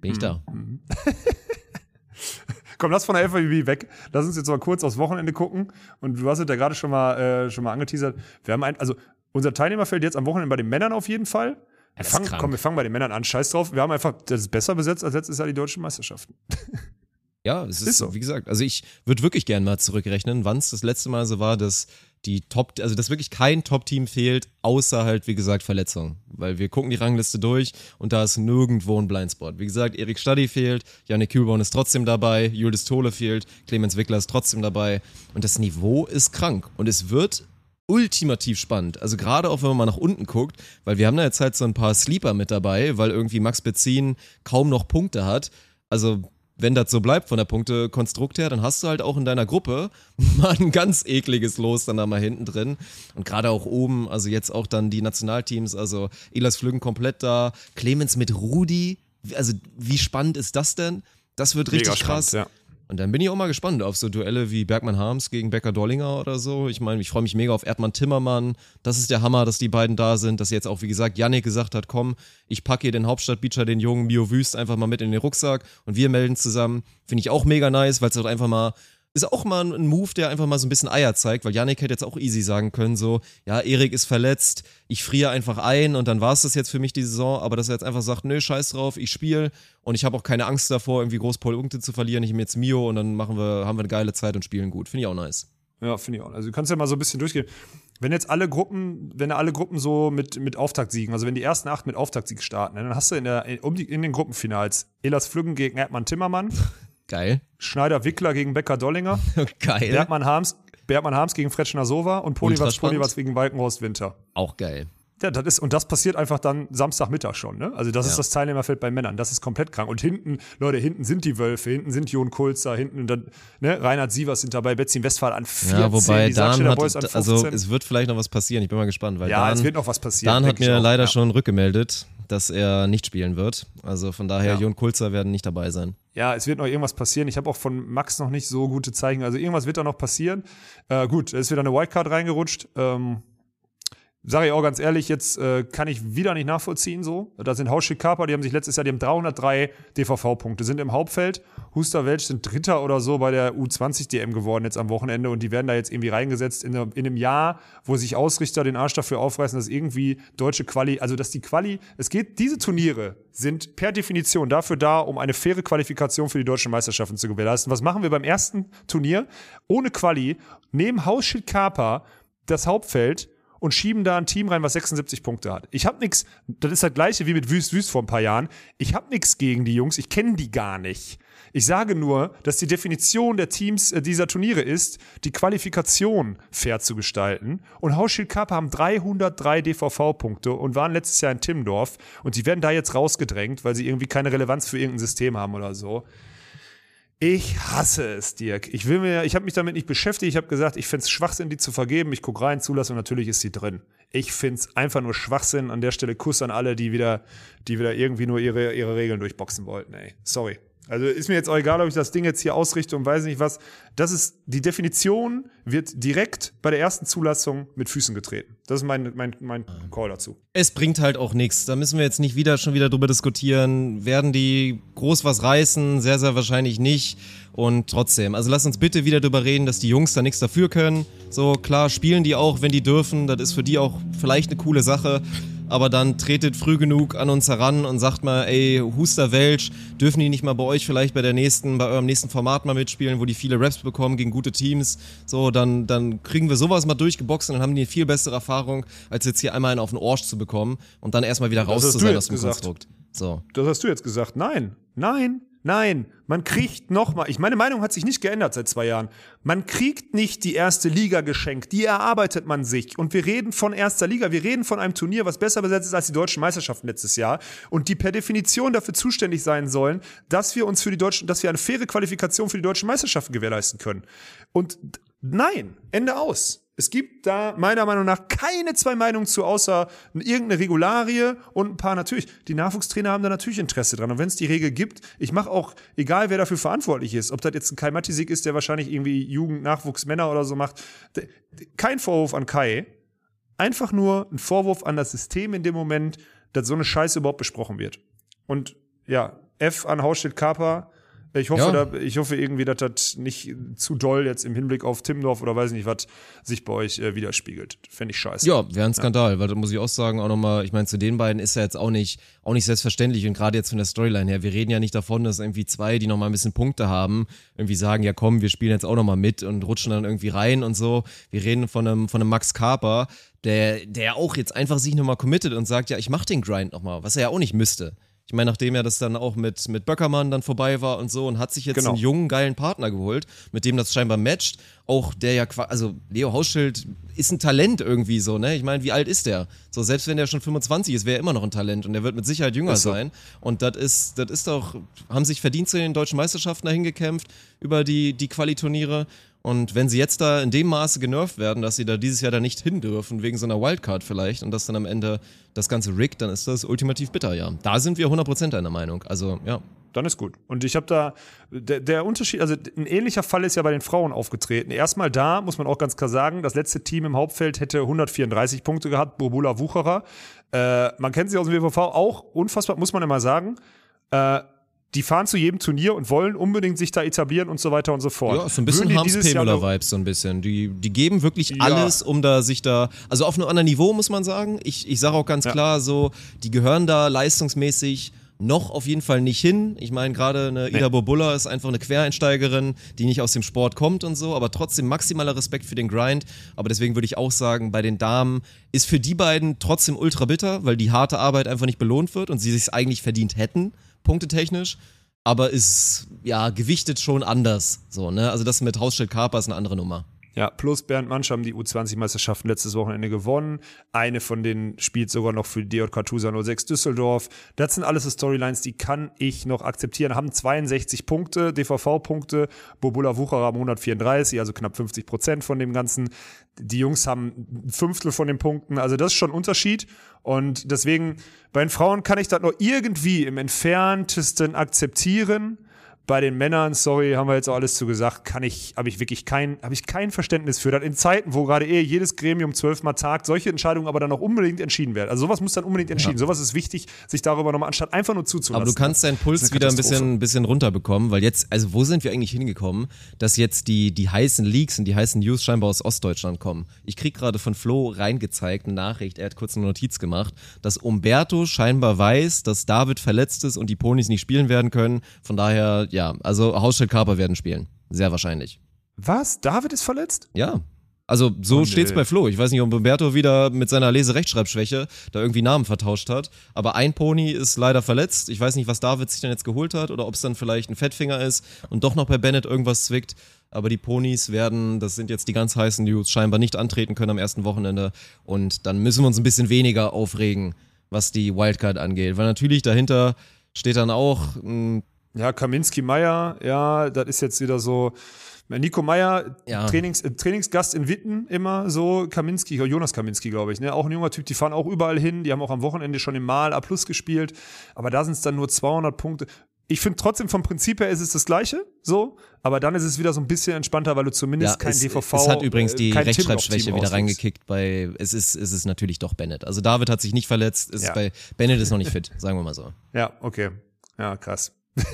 Bin ich da. <laughs> Komm, lass von der FIB weg. Lass uns jetzt mal kurz aufs Wochenende gucken. Und du hast es ja gerade schon mal, äh, schon mal angeteasert. Wir haben ein, also unser Teilnehmerfeld jetzt am Wochenende bei den Männern auf jeden Fall. Wir fangen, komm, wir fangen bei den Männern an. Scheiß drauf. Wir haben einfach, das ist besser besetzt als letztes Jahr die deutschen Meisterschaften. Ja, es ist, Ist so. wie gesagt, also ich würde wirklich gerne mal zurückrechnen, wann es das letzte Mal so war, dass die Top, also dass wirklich kein Top-Team fehlt, außer halt, wie gesagt, Verletzung. Weil wir gucken die Rangliste durch und da ist nirgendwo ein Blindspot. Wie gesagt, Erik Stadi fehlt, Janik Kühlbaum ist trotzdem dabei, Julius Tole fehlt, Clemens Wickler ist trotzdem dabei. Und das Niveau ist krank. Und es wird ultimativ spannend. Also gerade auch, wenn man mal nach unten guckt, weil wir haben da jetzt halt so ein paar Sleeper mit dabei, weil irgendwie Max Bezin kaum noch Punkte hat. Also wenn das so bleibt von der Punktekonstrukt her, dann hast du halt auch in deiner Gruppe <laughs> mal ein ganz ekliges Los dann da mal hinten drin. Und gerade auch oben, also jetzt auch dann die Nationalteams, also Elas Flüggen komplett da, Clemens mit Rudi, also wie spannend ist das denn? Das wird richtig Mega krass. spannend, ja. Und dann bin ich auch mal gespannt auf so Duelle wie Bergmann-Harms gegen Becker-Dollinger oder so. Ich meine, ich freue mich mega auf Erdmann-Timmermann. Das ist der Hammer, dass die beiden da sind. Dass jetzt auch, wie gesagt, Yannick gesagt hat, komm, ich packe hier den Hauptstadtbeacher, den jungen Mio Wüst, einfach mal mit in den Rucksack und wir melden zusammen. Finde ich auch mega nice, weil es halt einfach mal ist auch mal ein Move, der einfach mal so ein bisschen Eier zeigt, weil Yannick hätte jetzt auch easy sagen können, so, ja, Erik ist verletzt, ich friere einfach ein und dann war es das jetzt für mich die Saison, aber dass er jetzt einfach sagt, nö, scheiß drauf, ich spiele und ich habe auch keine Angst davor, irgendwie groß Punkte zu verlieren, ich nehme jetzt Mio und dann machen wir, haben wir eine geile Zeit und spielen gut. Finde ich auch nice. Ja, finde ich auch. Also du kannst ja mal so ein bisschen durchgehen. Wenn jetzt alle Gruppen, wenn alle Gruppen so mit, mit Auftaktsiegen, also wenn die ersten acht mit Auftaktsieg starten, ne, dann hast du in, der, in, um die, in den Gruppenfinals Elas Flüggen gegen Erdmann Timmermann, Geil. Schneider Wickler gegen Becker Dollinger, <laughs> Geil. Bergmann Harms, Bergmann Harms gegen Fretschner Sova und Polywatz. Polywatz gegen Walkenhorst Winter. Auch geil. Ja, das ist, und das passiert einfach dann Samstagmittag schon, ne? Also, das Ja. ist das Teilnehmerfeld bei Männern. Das ist komplett krank. Und hinten, Leute, hinten sind die Wölfe, hinten sind Jon Kulzer, hinten dann, ne, Reinhard Sievers sind dabei, Betsy Westphal an 14, Ja, wobei die Dan Saarstädter Boys an hat, 15. also es wird vielleicht noch was passieren, ich bin mal gespannt, weil ja, Dan, es wird noch was passieren. Dan hat mir auch. leider ja. schon rückgemeldet, dass er nicht spielen wird. Also von daher, Ja. Jon Kulzer werden nicht dabei sein. Ja, es wird noch irgendwas passieren. Ich habe auch von Max noch nicht so gute Zeichen. Also irgendwas wird da noch passieren. Äh, gut, es ist wieder eine Wildcard reingerutscht. Ähm, sage ich auch ganz ehrlich, jetzt äh, kann ich wieder nicht nachvollziehen so. Da sind Hauschik Kaper, die haben sich letztes Jahr, die haben 303 DVV-Punkte, sind im Hauptfeld. Huster Welch sind Dritter oder so bei der U20-DM geworden jetzt am Wochenende und die werden da jetzt irgendwie reingesetzt in, in einem Jahr, wo sich Ausrichter den Arsch dafür aufreißen, dass irgendwie deutsche Quali, also dass die Quali, es geht, diese Turniere sind per Definition dafür da, um eine faire Qualifikation für die deutschen Meisterschaften zu gewährleisten. Was machen wir beim ersten Turnier? Ohne Quali, nehmen Hausschild Kaper das Hauptfeld und schieben da ein Team rein, was 76 Punkte hat. Ich habe nichts, das ist das gleiche wie mit Wüst Wüst vor ein paar Jahren. Ich habe nichts gegen die Jungs, ich kenne die gar nicht. Ich sage nur, dass die Definition der Teams äh, dieser Turniere ist, die Qualifikation fair zu gestalten. Und Hauschild Cup haben 303 DVV-Punkte und waren letztes Jahr in Timmendorf und die werden da jetzt rausgedrängt, weil sie irgendwie keine Relevanz für irgendein System haben oder so. Ich hasse es, Dirk. Ich will mir, ich habe mich damit nicht beschäftigt. Ich habe gesagt, ich finde es Schwachsinn, die zu vergeben. Ich gucke rein, Zulassung, natürlich ist sie drin. Ich finde es einfach nur Schwachsinn. An der Stelle Kuss an alle, die wieder, die wieder irgendwie nur ihre, ihre Regeln durchboxen wollten, ey. Sorry. Also ist mir jetzt auch egal, ob ich das Ding jetzt hier ausrichte und weiß nicht was. Das ist, die Definition wird direkt bei der ersten Zulassung mit Füßen getreten. Das ist mein, mein, mein Call dazu. Es bringt halt auch nichts. Da müssen wir jetzt nicht wieder schon wieder drüber diskutieren. Werden die groß was reißen? Sehr, sehr wahrscheinlich nicht. Und trotzdem, also lass uns bitte wieder drüber reden, dass die Jungs da nichts dafür können. So, klar, spielen die auch, wenn die dürfen. Das ist für die auch vielleicht eine coole Sache aber dann tretet früh genug an uns heran und sagt mal, ey, Huster Welch, dürfen die nicht mal bei euch vielleicht bei der nächsten, bei eurem nächsten Format mal mitspielen, wo die viele Raps bekommen gegen gute Teams. So, dann, dann kriegen wir sowas mal durchgeboxt und dann haben die eine viel bessere Erfahrung, als jetzt hier einmal einen auf den Orsch zu bekommen und dann erstmal wieder raus zu sein aus dem gesagt. Konstrukt. So. Das hast du jetzt gesagt. Nein, nein, nein. Man kriegt nochmal, ich meine Meinung hat sich nicht geändert seit zwei Jahren. Man kriegt nicht die erste Liga geschenkt, die erarbeitet man sich. Und wir reden von erster Liga, wir reden von einem Turnier, was besser besetzt ist als die deutschen Meisterschaften letztes Jahr und die per Definition dafür zuständig sein sollen, dass wir uns für die deutschen, dass wir eine faire Qualifikation für die deutschen Meisterschaften gewährleisten können. Und nein, Ende aus. Es gibt da meiner Meinung nach keine zwei Meinungen zu, außer irgendeine Regularie und ein paar natürlich. Die Nachwuchstrainer haben da natürlich Interesse dran. Und wenn es die Regel gibt, ich mache auch, egal wer dafür verantwortlich ist, ob das jetzt ein Kai Matisik ist, der wahrscheinlich irgendwie Jugend, Nachwuchs, Männer oder so macht, kein Vorwurf an Kai, einfach nur ein Vorwurf an das System in dem Moment, dass so eine Scheiße überhaupt besprochen wird. Und ja, F an Hausstedt Kaper, ich hoffe, Ja. da, ich hoffe irgendwie, dass das nicht zu doll jetzt im Hinblick auf Timmendorf oder weiß nicht was sich bei euch äh, widerspiegelt. Fände ich scheiße. Ja, wäre ein Skandal, weil da muss ich auch sagen, auch nochmal, ich meine, zu den beiden ist ja jetzt auch nicht, auch nicht selbstverständlich und gerade jetzt von der Storyline her, wir reden ja nicht davon, dass irgendwie zwei, die nochmal ein bisschen Punkte haben, irgendwie sagen, ja komm, wir spielen jetzt auch nochmal mit und rutschen dann irgendwie rein und so. Wir reden von einem, von einem Max Kaper, der, der auch jetzt einfach sich nochmal committet und sagt, ja, ich mach den Grind nochmal, was er ja auch nicht müsste. Ich meine, nachdem er das dann auch mit, mit Böckermann dann vorbei war und so und hat sich jetzt Genau. einen jungen, geilen Partner geholt, mit dem das scheinbar matcht. Auch der ja quasi, also Leo Hausschild ist ein Talent irgendwie so, ne? Ich meine, wie alt ist der? So, selbst wenn der schon 25 ist, wäre er immer noch ein Talent und der wird mit Sicherheit jünger so. sein. Und das ist, das ist doch, haben sich verdient zu den deutschen Meisterschaften dahin gekämpft über die, die Quali-Turniere. Und wenn sie jetzt da in dem Maße genervt werden, dass sie da dieses Jahr da nicht hin dürfen, wegen so einer Wildcard vielleicht, und das dann am Ende das Ganze riggt, dann ist das ultimativ bitter, ja. Da sind wir 100% einer Meinung. Also, ja. Dann ist gut. Und ich habe da, der, der Unterschied, also ein ähnlicher Fall ist ja bei den Frauen aufgetreten. Erstmal da, muss man auch ganz klar sagen, das letzte Team im Hauptfeld hätte 134 Punkte gehabt, Bobula Wucherer. Äh, man kennt sie aus dem WVV auch, unfassbar, muss man immer sagen. Äh, die fahren zu jedem Turnier und wollen unbedingt sich da etablieren und so weiter und so fort. Ja, so ein bisschen Würden die Harms dieses Jahr noch- Pemela-Vibes, so ein bisschen. Die, die geben wirklich Ja. alles, um da sich da, also auf einem anderen Niveau, muss man sagen. Ich, ich sage auch ganz Ja. klar so, die gehören da leistungsmäßig noch auf jeden Fall nicht hin. Ich meine, gerade eine Ida Bobulla ist einfach eine Quereinsteigerin, die nicht aus dem Sport kommt und so, aber trotzdem maximaler Respekt für den Grind. Aber deswegen würde ich auch sagen, bei den Damen ist für die beiden trotzdem ultra bitter, weil die harte Arbeit einfach nicht belohnt wird und sie sich eigentlich verdient hätten, punktetechnisch. Aber ist, ja, gewichtet schon anders. So, ne? Also das mit Hausschild Karper ist eine andere Nummer. Ja, plus Bernd Mansch haben die U20-Meisterschaften letztes Wochenende gewonnen. Eine von denen spielt sogar noch für DJK Tusa 06 Düsseldorf. Das sind alles so Storylines, die kann ich noch akzeptieren. Haben 62 Punkte, DVV-Punkte. Bobula Wucherer haben 134, also knapp 50 Prozent von dem Ganzen. Die Jungs haben ein Fünftel von den Punkten. Also das ist schon ein Unterschied. Und deswegen, bei den Frauen kann ich das noch irgendwie im entferntesten akzeptieren. Bei den Männern, sorry, haben wir jetzt auch alles zu gesagt, kann ich, habe ich wirklich kein, habe ich kein Verständnis für. Das in Zeiten, wo gerade eh jedes Gremium zwölfmal tagt, solche Entscheidungen aber dann auch unbedingt entschieden werden. Also sowas muss dann unbedingt entschieden. Ja. Sowas ist wichtig, sich darüber nochmal anstatt einfach nur zuzulassen. Aber du kannst deinen Puls wieder ein bisschen, ein bisschen runterbekommen, weil jetzt, also wo sind wir eigentlich hingekommen, dass jetzt die, die heißen Leaks und die heißen News scheinbar aus Ostdeutschland kommen. Ich krieg gerade von Flo reingezeigt eine Nachricht, er hat kurz eine Notiz gemacht, dass Umberto scheinbar weiß, dass David verletzt ist und die Ponys nicht spielen werden können. Von daher, ja, also Hausstedt Kaper werden spielen. Sehr wahrscheinlich. Was? David ist verletzt? Ja. Also so oh, steht's bei Flo. Ich weiß nicht, ob Umberto wieder mit seiner Leserechtschreibschwäche da irgendwie Namen vertauscht hat. Aber ein Pony ist leider verletzt. Ich weiß nicht, was David sich denn jetzt geholt hat oder ob es dann vielleicht ein Fettfinger ist und doch noch bei Bennett irgendwas zwickt. Aber die Ponys werden, das sind jetzt die ganz heißen News, scheinbar nicht antreten können am ersten Wochenende. Und dann müssen wir uns ein bisschen weniger aufregen, was die Wildcard angeht. Weil natürlich dahinter steht dann auch ein ja, Kaminski Meier, ja, das ist jetzt wieder so. Nico Meier, ja. Trainings, äh, Trainingsgast in Witten immer so, Kaminski, Jonas Kaminski, glaube ich, ne? Auch ein junger Typ, die fahren auch überall hin, die haben auch am Wochenende schon im Mal A Plus gespielt, aber da sind es dann nur 200 Punkte. Ich finde trotzdem vom Prinzip her ist es das Gleiche, so, aber dann ist es wieder so ein bisschen entspannter, weil du zumindest ja, kein es, DVV. Es hat übrigens äh, die Rechtschreibschwäche wieder reingekickt bei, es ist, es ist natürlich doch Bennett. Also David hat sich nicht verletzt, ist ja. bei, Bennett ist noch nicht fit, sagen wir mal so. Ja, okay. Ja, krass. <laughs>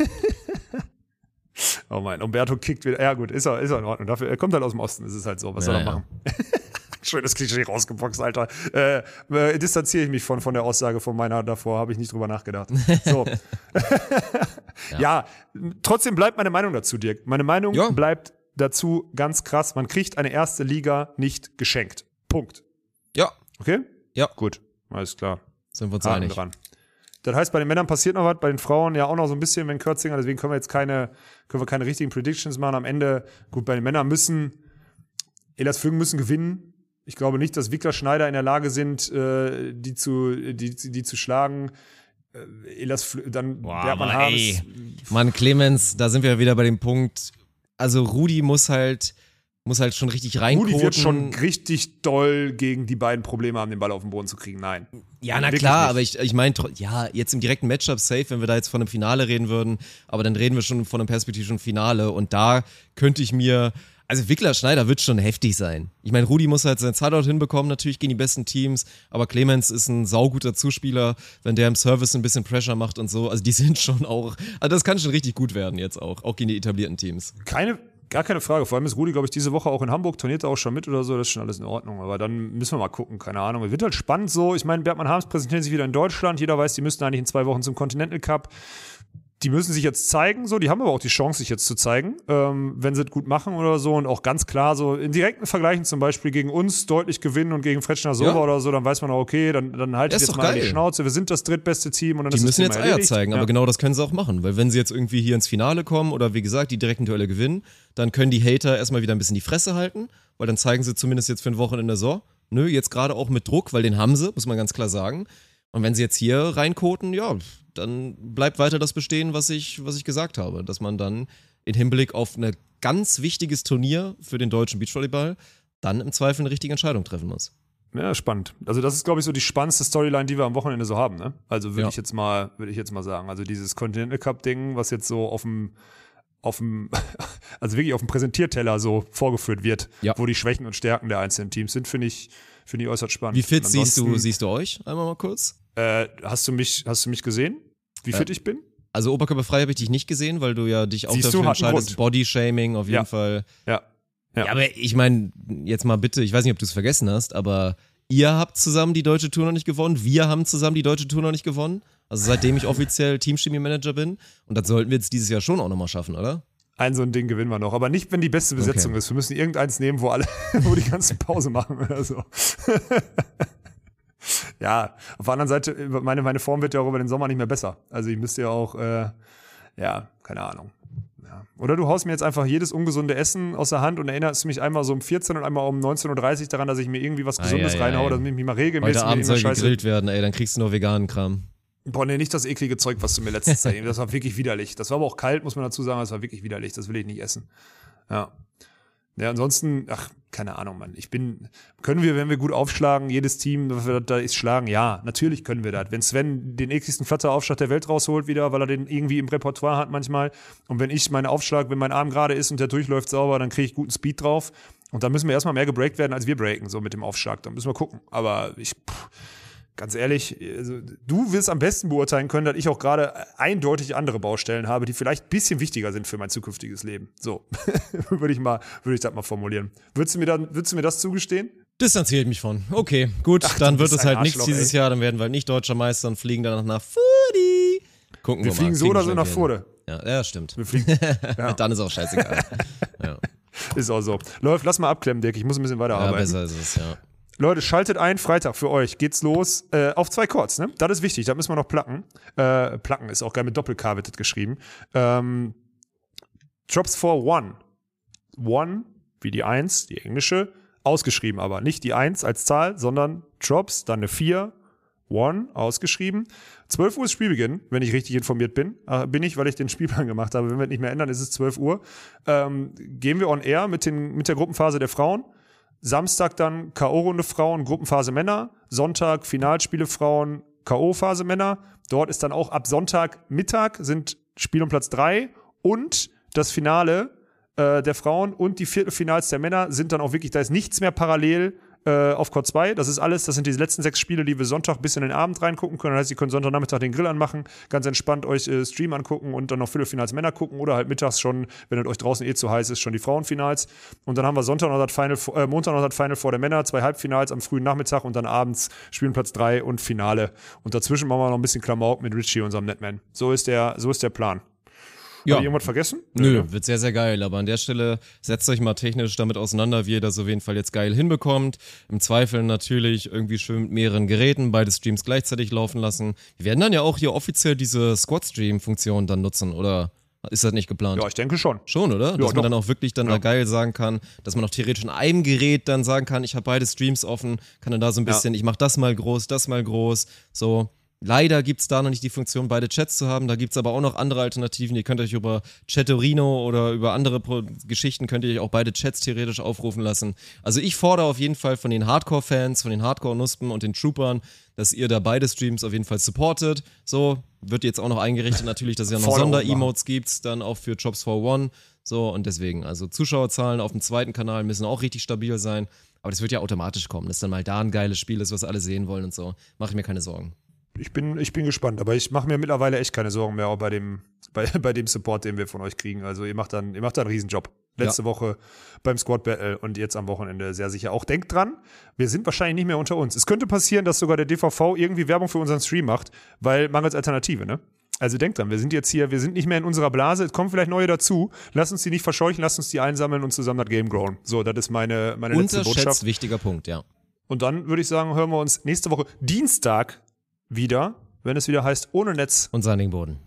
oh mein, Umberto kickt wieder. Ja, gut, ist er, ist er in Ordnung. Dafür, er kommt halt aus dem Osten, ist es halt so. Was ja, soll er ja. machen? <laughs> Schönes Klischee rausgeboxt, Alter. Äh, äh, distanziere ich mich von, von der Aussage von meiner davor, habe ich nicht drüber nachgedacht. So. ja. <laughs> ja. trotzdem bleibt meine Meinung dazu, Dirk. Meine Meinung ja. bleibt dazu ganz krass. Man kriegt eine erste Liga nicht geschenkt. Punkt. Ja. Okay? Ja. Gut, alles klar. Sind wir uns Haken einig. dran. Das heißt, bei den Männern passiert noch was, bei den Frauen ja auch noch so ein bisschen, wenn Kürzinger, deswegen können wir jetzt keine, können wir keine richtigen Predictions machen. Am Ende, gut, bei den Männern müssen, Elas Fügen müssen gewinnen. Ich glaube nicht, dass Wickler Schneider in der Lage sind, äh, die zu, die, die zu schlagen. Äh, Elas, dann Boah, Bergmann Harms. Mann, Clemens, da sind wir wieder bei dem Punkt. Also Rudi muss halt, muss halt schon richtig reinkoten. Rudi wird schon richtig doll gegen die beiden Probleme haben, den Ball auf den Boden zu kriegen. Nein. Ja, na Wirklich klar, nicht. aber ich, ich meine, ja, jetzt im direkten Matchup safe, wenn wir da jetzt von einem Finale reden würden, aber dann reden wir schon von einem perspektivischen Finale und da könnte ich mir, also Wickler Schneider wird schon heftig sein. Ich meine, Rudi muss halt seinen Zeitort hinbekommen, natürlich gegen die besten Teams, aber Clemens ist ein sauguter Zuspieler, wenn der im Service ein bisschen Pressure macht und so. Also die <laughs> sind schon auch, also das kann schon richtig gut werden jetzt auch, auch gegen die etablierten Teams. Keine, Gar keine Frage. Vor allem ist Rudi, glaube ich, diese Woche auch in Hamburg, trainiert er auch schon mit oder so. Das ist schon alles in Ordnung. Aber dann müssen wir mal gucken. Keine Ahnung. Es wird halt spannend so. Ich meine, Bergmann Harms präsentieren sich wieder in Deutschland. Jeder weiß, die müssten eigentlich in zwei Wochen zum Continental Cup die müssen sich jetzt zeigen, so, die haben aber auch die Chance, sich jetzt zu zeigen, ähm, wenn sie es gut machen oder so und auch ganz klar so in direkten Vergleichen zum Beispiel gegen uns deutlich gewinnen und gegen Fretschner Sova ja. oder so, dann weiß man auch, okay, dann, dann halte ich jetzt mal geil. die Schnauze, wir sind das drittbeste Team und dann die ist müssen jetzt Eier erledigt. zeigen, ja. aber genau das können sie auch machen, weil wenn sie jetzt irgendwie hier ins Finale kommen oder wie gesagt, die direkten Duelle gewinnen, dann können die Hater erstmal wieder ein bisschen die Fresse halten, weil dann zeigen sie zumindest jetzt für ein Wochenende so, nö, jetzt gerade auch mit Druck, weil den haben sie, muss man ganz klar sagen. Und wenn sie jetzt hier reinkoten, ja, dann bleibt weiter das bestehen, was ich, was ich gesagt habe, dass man dann in Hinblick auf ein ganz wichtiges Turnier für den deutschen Beachvolleyball dann im Zweifel eine richtige Entscheidung treffen muss. Ja, spannend. Also das ist, glaube ich, so die spannendste Storyline, die wir am Wochenende so haben. Ne? Also würde ja. ich jetzt mal, würde ich jetzt mal sagen. Also dieses Continental Cup Ding, was jetzt so auf dem auf dem, <laughs> also wirklich auf dem Präsentierteller so vorgeführt wird, ja. wo die Schwächen und Stärken der einzelnen Teams sind, finde ich, finde ich äußerst spannend. Wie fit siehst du, siehst du euch? Einmal mal kurz. Äh, hast du mich, hast du mich gesehen? Wie fit äh, ich bin? Also oberkörperfrei habe ich dich nicht gesehen, weil du ja dich auch Siehst dafür entscheidest. Body-Shaming auf jeden ja. Fall. Ja. ja. Ja, aber ich meine, jetzt mal bitte, ich weiß nicht, ob du es vergessen hast, aber ihr habt zusammen die deutsche Tour noch nicht gewonnen, wir haben zusammen die deutsche Tour noch nicht gewonnen. Also seitdem ich offiziell Teamchemie-Manager bin. Und das sollten wir jetzt dieses Jahr schon auch nochmal schaffen, oder? Ein so ein Ding gewinnen wir noch, aber nicht, wenn die beste Besetzung okay. ist. Wir müssen irgendeins nehmen, wo alle, <laughs> wo die ganzen Pause machen oder so. <laughs> ja, auf der anderen Seite, meine, meine Form wird ja auch über den Sommer nicht mehr besser. Also ich müsste ja auch, äh, ja, keine Ahnung. Ja. Oder du haust mir jetzt einfach jedes ungesunde Essen aus der Hand und erinnerst mich einmal so um 14 und einmal um 19.30 Uhr daran, dass ich mir irgendwie was Gesundes ah, ja, ja, reinhaue, dass ich mich mal regelmäßig Heute Abend soll gegrillt werden, ey, dann kriegst du nur veganen Kram. Boah, nee, nicht das eklige Zeug, was du mir letztens <laughs> Zeit Das war wirklich widerlich. Das war aber auch kalt, muss man dazu sagen. Das war wirklich widerlich. Das will ich nicht essen. Ja. Ja, ansonsten, ach, keine Ahnung, Mann. Ich bin, können wir, wenn wir gut aufschlagen, jedes Team, das wir da ist, schlagen? Ja, natürlich können wir das. Wenn Sven den ekligsten Flatteraufschlag der Welt rausholt wieder, weil er den irgendwie im Repertoire hat manchmal. Und wenn ich meinen Aufschlag, wenn mein Arm gerade ist und der durchläuft sauber, dann kriege ich guten Speed drauf. Und dann müssen wir erstmal mehr gebreakt werden, als wir breaken, so mit dem Aufschlag. Dann müssen wir gucken. Aber ich, pff, ganz ehrlich, also, du wirst am besten beurteilen können, dass ich auch gerade eindeutig andere Baustellen habe, die vielleicht ein bisschen wichtiger sind für mein zukünftiges Leben. So, <laughs> würde ich mal, würde ich das mal formulieren. Würdest du mir dann, würdest du mir das zugestehen? Distanziert mich von. Okay, gut, Ach, dann wird es halt nichts dieses ey. Jahr, dann werden wir halt nicht deutscher Meister und fliegen danach nach Fudi. Gucken wir, Wir fliegen mal. so oder so nach. Furde. Ja, ja, stimmt. Wir fliegen, <laughs> ja, Dann ist auch scheißegal. <laughs> ja, ist auch so. Läuft, lass mal abklemmen, Dick. Ich muss ein bisschen ja weiterarbeiten. besser ist es, ja. Leute, schaltet ein, Freitag für euch geht's los äh, auf zwei Chords, ne? Das ist wichtig, da müssen wir noch placken. Äh, placken ist auch geil mit Doppel-K wird das geschrieben. Ähm, Drops for One. One, wie die Eins, die englische, ausgeschrieben aber. Nicht die Eins als Zahl, sondern Drops, dann eine Vier, One, ausgeschrieben. 12 Uhr ist Spielbeginn, wenn ich richtig informiert bin. Äh, bin ich, weil ich den Spielplan <laughs> gemacht habe. Wenn wir nicht mehr ändern, ist es 12 Uhr. Ähm, gehen wir on air mit, den, mit der Gruppenphase der Frauen. Samstag dann K.O.-Runde Frauen, Gruppenphase Männer. Sonntag Finalspiele Frauen, K.O.-Phase Männer. Dort ist dann auch ab Sonntag Mittag sind Spiel um Platz drei und das Finale äh, der Frauen und die Viertelfinals der Männer sind dann auch wirklich, da ist nichts mehr parallel äh, auf Court 2. Das ist alles, das sind die letzten sechs Spiele, die wir Sonntag bis in den Abend reingucken können. Das heißt, ihr könnt Sonntagnachmittag den Grill anmachen, ganz entspannt euch äh, Stream angucken und dann noch Viertelfinals Männer gucken oder halt mittags schon, wenn es euch draußen eh zu heiß ist, schon die Frauenfinals. Und dann haben wir Sonntag noch das Final, äh, Montag noch das Final vor der Männer, zwei Halbfinals am frühen Nachmittag und dann abends spielen Platz drei und Finale. Und dazwischen machen wir noch ein bisschen Klamauk mit Richie, unserem Netman. So ist der, so ist der Plan. Ja. Hat irgendwas vergessen? Nö, wird sehr, sehr geil. Aber an der Stelle setzt euch mal technisch damit auseinander, wie ihr das auf jeden Fall jetzt geil hinbekommt. Im Zweifel natürlich irgendwie schön mit mehreren Geräten beide Streams gleichzeitig laufen lassen. Wir werden dann ja auch hier offiziell diese Squad-Stream-Funktion dann nutzen, oder ist das nicht geplant? Ja, ich denke schon. Schon, oder? Dass man doch. dann auch wirklich dann Ja. da geil sagen kann, dass man auch theoretisch in einem Gerät dann sagen kann, ich habe beide Streams offen, kann dann da so ein Ja. bisschen, ich mache das mal groß, das mal groß, so. Leider gibt's da noch nicht die Funktion, beide Chats zu haben. Da gibt's aber auch noch andere Alternativen. Ihr könnt euch über Chatterino oder über andere Pro Geschichten könnt ihr euch auch beide Chats theoretisch aufrufen lassen. Also ich fordere auf jeden Fall von den Hardcore-Fans, von den Hardcore-Nuspen und den Troopern, dass ihr da beide Streams auf jeden Fall supportet. So, wird jetzt auch noch eingerichtet natürlich, dass es ja noch Sonder-Emotes gibt, dann auch für Jobs for One. So, und deswegen, also Zuschauerzahlen auf dem zweiten Kanal müssen auch richtig stabil sein. Aber das wird ja automatisch kommen, dass dann mal da ein geiles Spiel ist, was alle sehen wollen und so. Mache ich mir keine Sorgen. Ich bin, ich bin gespannt, aber ich mache mir mittlerweile echt keine Sorgen mehr auch bei dem, <laughs> bei, bei dem Support, den wir von euch kriegen. Also ihr macht dann, ihr macht da einen Riesenjob. Letzte Woche beim Squad Battle und jetzt am Wochenende sehr sicher. Auch denkt dran, wir sind wahrscheinlich nicht mehr unter uns. Es könnte passieren, dass sogar der DVV irgendwie Werbung für unseren Stream macht, weil mangels Alternative, ne? Also denkt dran, wir sind jetzt hier, wir sind nicht mehr in unserer Blase, es kommen vielleicht neue dazu. Lasst uns die nicht verscheuchen, lasst uns die einsammeln und zusammen das Game growen. So, das ist meine, meine letzte Botschaft. Wichtiger Punkt, ja. Und dann würde ich sagen, hören wir uns nächste Woche Dienstag wieder, wenn es wieder heißt, ohne Netz Und Sandingboden.